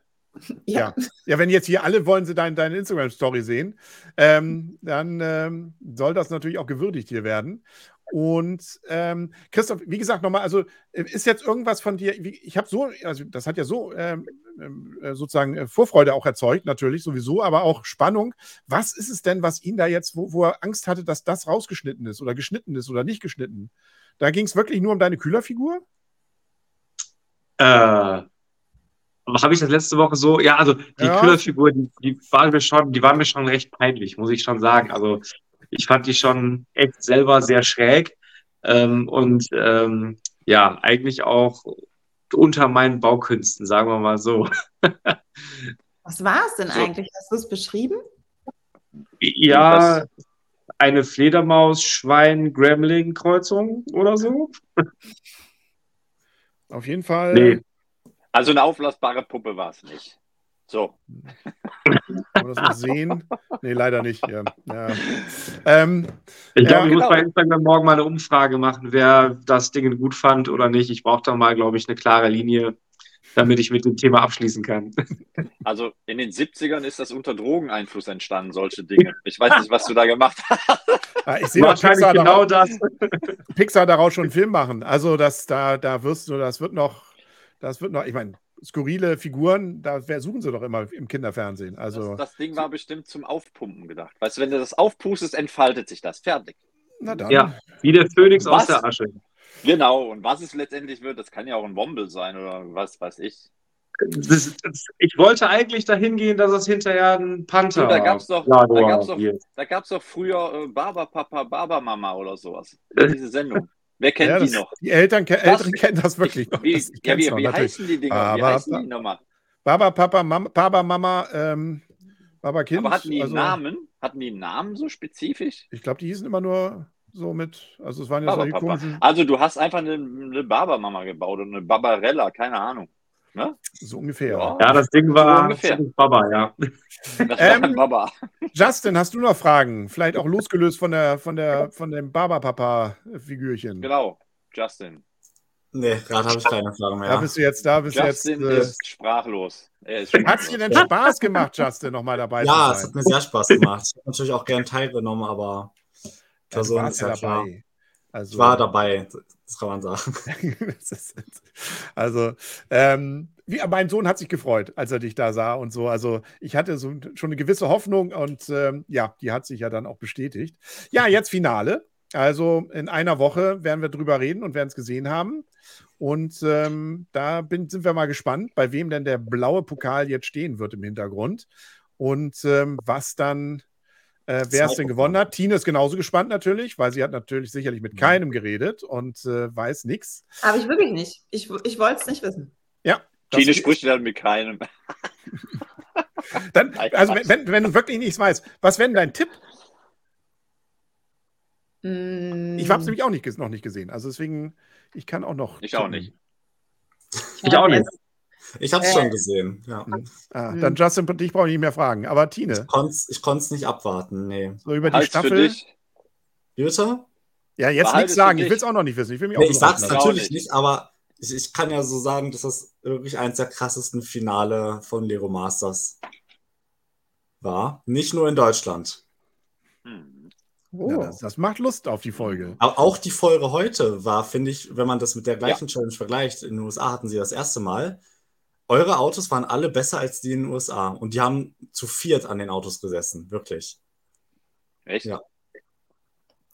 Ja. ja, wenn jetzt hier alle wollen sie dein, deine Instagram-Story sehen, ähm, dann ähm, soll das natürlich auch gewürdigt hier werden. Und ähm, Christoph, wie gesagt, nochmal, also äh, ist jetzt irgendwas von dir, wie, ich habe so, also das hat ja so ähm, ähm, äh, sozusagen äh, Vorfreude auch erzeugt, natürlich sowieso, aber auch Spannung. Was ist es denn, was ihn da jetzt, wo, wo er Angst hatte, dass das rausgeschnitten ist oder geschnitten ist oder nicht geschnitten? Da ging es wirklich nur um deine Kühlerfigur? Äh, habe ich das letzte Woche so? Ja, also die Ja. Kühlerfigur, die, die waren mir schon, die waren mir schon recht peinlich, muss ich schon sagen. Also ich fand die schon echt selber sehr schräg ähm, und ähm, ja, eigentlich auch unter meinen Baukünsten, sagen wir mal so. Was war es denn So. eigentlich? Hast du es beschrieben? Ja, eine Fledermaus-Schwein-Gremling-Kreuzung oder so? Auf jeden Fall. Nee. Also eine auflassbare Puppe war es nicht. So. Kann man das noch sehen? Nee, leider nicht. Ja. Ja. Ähm, Ich Ja, glaube, ich genau. muss bei Instagram morgen mal eine Umfrage machen, wer das Ding gut fand oder nicht. Ich brauche da mal, glaube ich, eine klare Linie, damit ich mit dem Thema abschließen kann. Also in den 70ern ist das unter Drogeneinfluss entstanden, solche Dinge. Ich weiß nicht, was du da gemacht hast. ah, ich sehe Wahrscheinlich Pixar, genau daraus, das. Pixar daraus schon einen Film machen. Also das, da, da wirst du, das wird noch, das wird noch, ich meine, skurrile Figuren, da suchen sie doch immer im Kinderfernsehen. Also, Das, das Ding war bestimmt zum Aufpumpen gedacht. Weißt du, wenn du das aufpustest, entfaltet sich das. Fertig. na dann. Ja, wie der Phönix aus Was? der Asche. Genau. Und was es letztendlich wird, das kann ja auch ein Womble sein oder was weiß ich. Das, das, ich wollte eigentlich dahin gehen, dass es hinterher ein Panther Du, da gab's doch- Jaguar da gab's doch-. Da gab es doch früher äh, Baba Papa, Baba Mama oder sowas. Äh. Diese Sendung. Wer kennt Ja, die das, noch? Die Eltern, ke- Was? Älteren kennen das wirklich noch. Wie, Das, ich ja, wie, noch, wie heißen die Dinger? wie Aber- heißen die nochmal? Baba, Papa, Mama, Baba, Mama, ähm, Baba, Kind. Aber hatten die einen also, Namen? Hatten die einen Namen so spezifisch? Ich glaube, die hießen immer nur so mit, also es waren ja Baba solche komischen, Also du hast einfach eine, eine Baba-Mama gebaut und eine Babarella, keine Ahnung. So ungefähr. Ja. Ja, das Ding So war ungefähr. ziemlich Baba, ja. Das Ähm, ein Baba. Justin, hast du noch Fragen? Vielleicht auch losgelöst von der, von der, von dem Baba-Papa-Figürchen. Genau, Justin. Nee, gerade habe ich keine Frage mehr. Da bist du jetzt, da bist du jetzt. Justin Äh, ist sprachlos. Ist Hat es dir denn Spaß gemacht, Justin, nochmal dabei ja, zu es sein? hat mir sehr Spaß gemacht. Ich habe natürlich auch gern teilgenommen, aber Ja, du Person ist ja klar. dabei. Also, Ich war dabei, das kann man sagen. Also, ähm, wie, mein Sohn hat sich gefreut, als er dich da sah und so. Also, ich hatte so schon eine gewisse Hoffnung und ähm, ja, die hat sich ja dann auch bestätigt. Ja, jetzt Finale. Also, in einer Woche werden wir drüber reden und werden es gesehen haben. Und ähm, da bin, sind wir mal gespannt, bei wem denn der blaue Pokal jetzt stehen wird im Hintergrund. Und ähm, was dann, äh, wer es denn gewonnen hat. Tine ist genauso gespannt natürlich, weil sie hat natürlich sicherlich mit keinem geredet und äh, weiß nichts. Habe ich wirklich nicht. Ich, ich wollte es nicht wissen. Das- Tine spricht dann mit keinem. Dann, also wenn, wenn, du wirklich nichts weißt, was wäre denn dein Tipp? Mm, Ich habe es nämlich auch nicht, noch nicht gesehen. Also deswegen, ich kann auch noch. Ich auch tippen. nicht. Ich auch nicht. Ich habe es Äh. schon gesehen. Ja. Ah, Hm. dann Justin, dich brauche ich nicht mehr fragen. Aber Tine, Ich konnte es nicht abwarten. Nee. so über die Halt's Staffel. Bitte? Ja, jetzt nichts sagen. Ich will es auch noch nicht wissen. Ich will mich Nee, auch ich sag's auch natürlich nicht. aber ich, ich kann ja so sagen, dass das wirklich eins der krassesten Finale von Lego Masters war. Nicht nur in Deutschland. Hm. Oh. Ja, das, das macht Lust auf die Folge. Aber auch die Folge heute war, finde ich, wenn man das mit der gleichen Challenge vergleicht, in den USA hatten sie das erste Mal. Eure Autos waren alle besser als die in den USA. Und die haben zu viert an den Autos gesessen. Wirklich. Echt? Ja.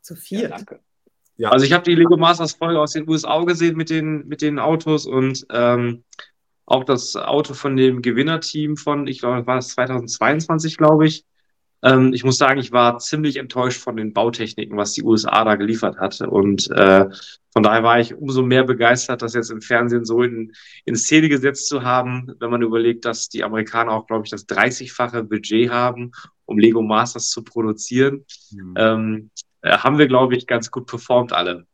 Zu Ja, viel. danke. Ja. Also ich habe die Lego Masters Folge aus den USA gesehen mit den, mit den Autos und ähm, auch das Auto von dem Gewinnerteam von, ich glaube, war es 2022, glaube ich. Ähm, ich muss sagen, ich war ziemlich enttäuscht von den Bautechniken, was die USA da geliefert hat. Und äh, von daher war ich umso mehr begeistert, das jetzt im Fernsehen so in, in Szene gesetzt zu haben, wenn man überlegt, dass die Amerikaner auch, glaube ich, das 30-fache Budget haben, um Lego Masters zu produzieren. Hm. Ähm, äh, haben wir, glaube ich, ganz gut performt alle.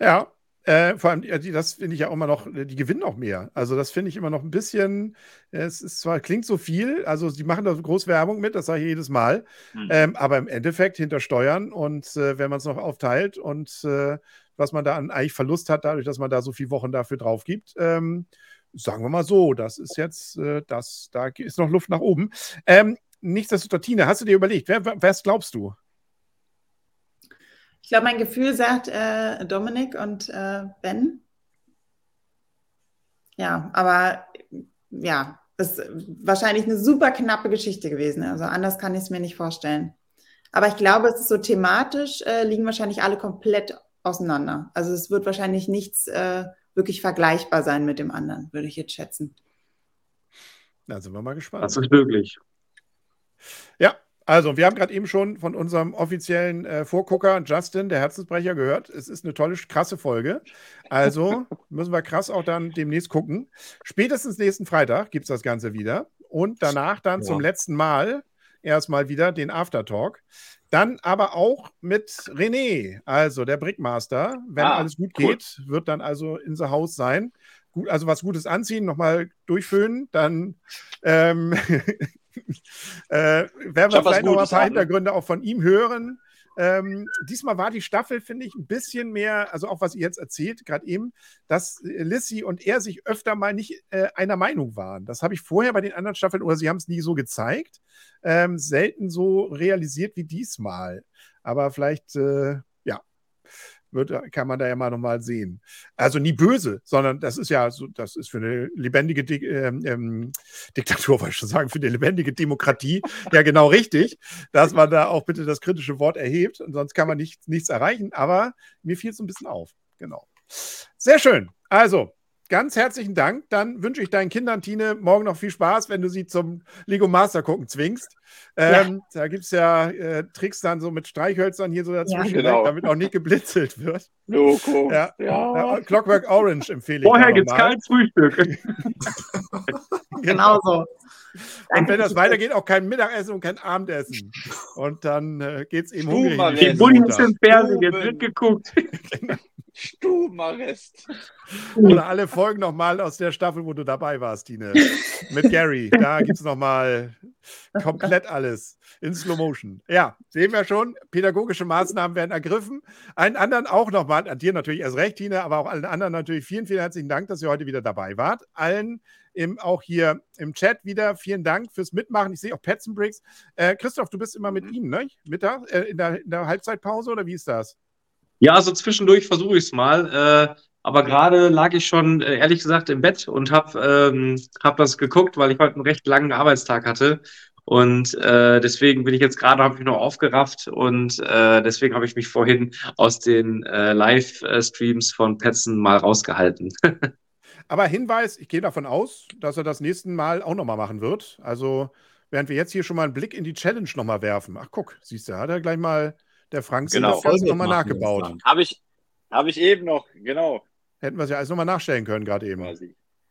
Ja, äh, vor allem, die, das finde ich ja auch immer noch, die gewinnen auch mehr. Also, das finde ich immer noch ein bisschen, es ist zwar, klingt so viel, also sie machen da groß Werbung mit, das sage ich jedes Mal, Hm. ähm, aber im Endeffekt hinter Steuern und äh, wenn man es noch aufteilt und äh, was man da an eigentlich Verlust hat, dadurch, dass man da so viele Wochen dafür drauf gibt, ähm, sagen wir mal so, das ist jetzt, äh, das, da ist noch Luft nach oben. Ähm, nichtsdestotrotz, Tine, hast du dir überlegt, wer, wer wer glaubst du? Ich glaube, mein Gefühl sagt äh, Dominik und äh, Ben. Ja, aber ja, das ist wahrscheinlich eine super knappe Geschichte gewesen. Also anders kann ich es mir nicht vorstellen. Aber ich glaube, es ist so thematisch, äh, liegen wahrscheinlich alle komplett auseinander. Also es wird wahrscheinlich nichts äh, wirklich vergleichbar sein mit dem anderen, würde ich jetzt schätzen. Da sind wir mal gespannt. Das ist möglich. Ja, also wir haben gerade eben schon von unserem offiziellen äh, Vorgucker Justin, der Herzensbrecher, gehört. Es ist eine tolle, krasse Folge. Also müssen wir krass auch dann demnächst gucken. Spätestens nächsten Freitag gibt es das Ganze wieder. und danach dann Ja. zum letzten Mal erstmal wieder den Aftertalk. Dann aber auch mit René, also der Brickmaster. Wenn Ah, alles gut cool. geht, wird dann also in the House sein. Gut, also was Gutes anziehen, nochmal durchföhnen, dann ähm, äh, werden wir vielleicht noch ein paar. Hintergründe auch von ihm hören. Ähm, diesmal war die Staffel, finde ich, ein bisschen mehr, also auch was ihr jetzt erzählt, gerade eben, dass Lissy und er sich öfter mal nicht äh, einer Meinung waren. Das habe ich vorher bei den anderen Staffeln, oder sie haben es nie so gezeigt, ähm, selten so realisiert wie diesmal. Aber vielleicht, äh, ja, wird, kann man da ja mal nochmal sehen. Also nie böse, sondern das ist ja so, das ist für eine lebendige Di ähm, ähm, Diktatur, wollte ich schon sagen, für eine lebendige Demokratie ja genau richtig, dass man da auch bitte das kritische Wort erhebt und sonst kann man nicht, nichts erreichen. Aber mir fiel es ein bisschen auf. Genau. Sehr schön. Also, ganz herzlichen Dank. Dann wünsche ich deinen Kindern, Tine, morgen noch viel Spaß, wenn du sie zum Lego Master gucken zwingst. Ähm, Da gibt es ja äh, Tricks dann so mit Streichhölzern hier so dazwischen, genau. ne, damit auch nicht geblitzelt wird. Loco. Ja. Ja. Ja, Clockwork Orange empfehle ich. Vorher gibt's nochmal. kein Frühstück. Genau so. Und wenn das weitergeht, auch kein Mittagessen und kein Abendessen. Und dann äh, geht es eben hungrig. Die ist im Fernsehen, jetzt wird geguckt. Stubenarrest. Oder alle Folgen nochmal aus der Staffel, wo du dabei warst, Tine. Mit Gary. Da gibt es nochmal komplett alles in Slow Motion. Ja, sehen wir schon. Pädagogische Maßnahmen werden ergriffen. Allen anderen auch nochmal, an dir natürlich erst recht, Tine, aber auch allen anderen natürlich vielen, vielen herzlichen Dank, dass ihr heute wieder dabei wart. Allen im, auch hier im Chat wieder vielen Dank fürs Mitmachen. Ich sehe auch Petzenbricks. Äh, Christoph, du bist immer mit ihm, ne? Mittag, äh, in, der, in der Halbzeitpause oder wie ist das? Ja, also zwischendurch versuche ich es mal. Äh, aber gerade lag ich schon, äh, ehrlich gesagt, im Bett und habe ähm, hab das geguckt, weil ich heute einen recht langen Arbeitstag hatte. Und äh, deswegen bin ich jetzt gerade, habe ich noch aufgerafft und äh, deswegen habe ich mich vorhin aus den äh, Live-Streams von Petzen mal rausgehalten. Aber Hinweis, ich gehe davon aus, dass er das nächste Mal auch nochmal machen wird. Also, während wir jetzt hier schon mal einen Blick in die Challenge nochmal werfen. Ach, guck, siehst du, hat er gleich mal der Frank Genau. das Ganze nochmal nachgebaut. Habe ich, hab ich eben noch, genau. Hätten wir es ja alles nochmal nachstellen können, gerade eben.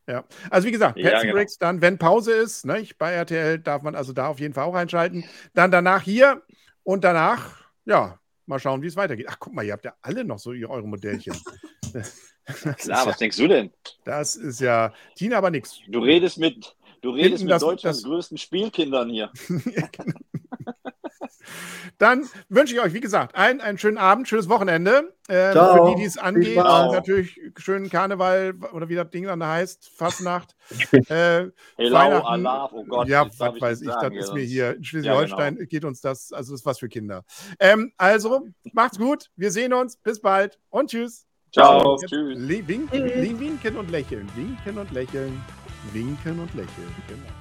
Ja. Also, wie gesagt, Ja, Pets genau. Bricks dann, wenn Pause ist, ne, ich, bei RTL darf man also da auf jeden Fall auch einschalten. Dann danach hier und danach, ja, mal schauen, wie es weitergeht. Ach, guck mal, ihr habt ja alle noch so eure Modellchen. Das ist, Klar, ja, was denkst du denn? das ist ja, Tina aber nix. Du redest mit, du redest Hinten mit das- Deutschlands das- größten Spielkindern hier. Dann wünsche ich euch, wie gesagt, einen, einen schönen Abend, schönes Wochenende. Ähm, Ciao. für die, die es angeht, natürlich schönen Karneval oder wie das Ding dann heißt, Fastnacht. äh, Hello. Allah, oh Gott. ja, was weiß ich, sagen das ist mir hier in Schleswig-Holstein Ja, geht uns das, also das ist was für Kinder. Ähm, also, macht's gut, wir sehen uns, bis bald und tschüss. Ciao, Jetzt tschüss. Winken, winken und lächeln, winken und lächeln, winken und lächeln. Genau.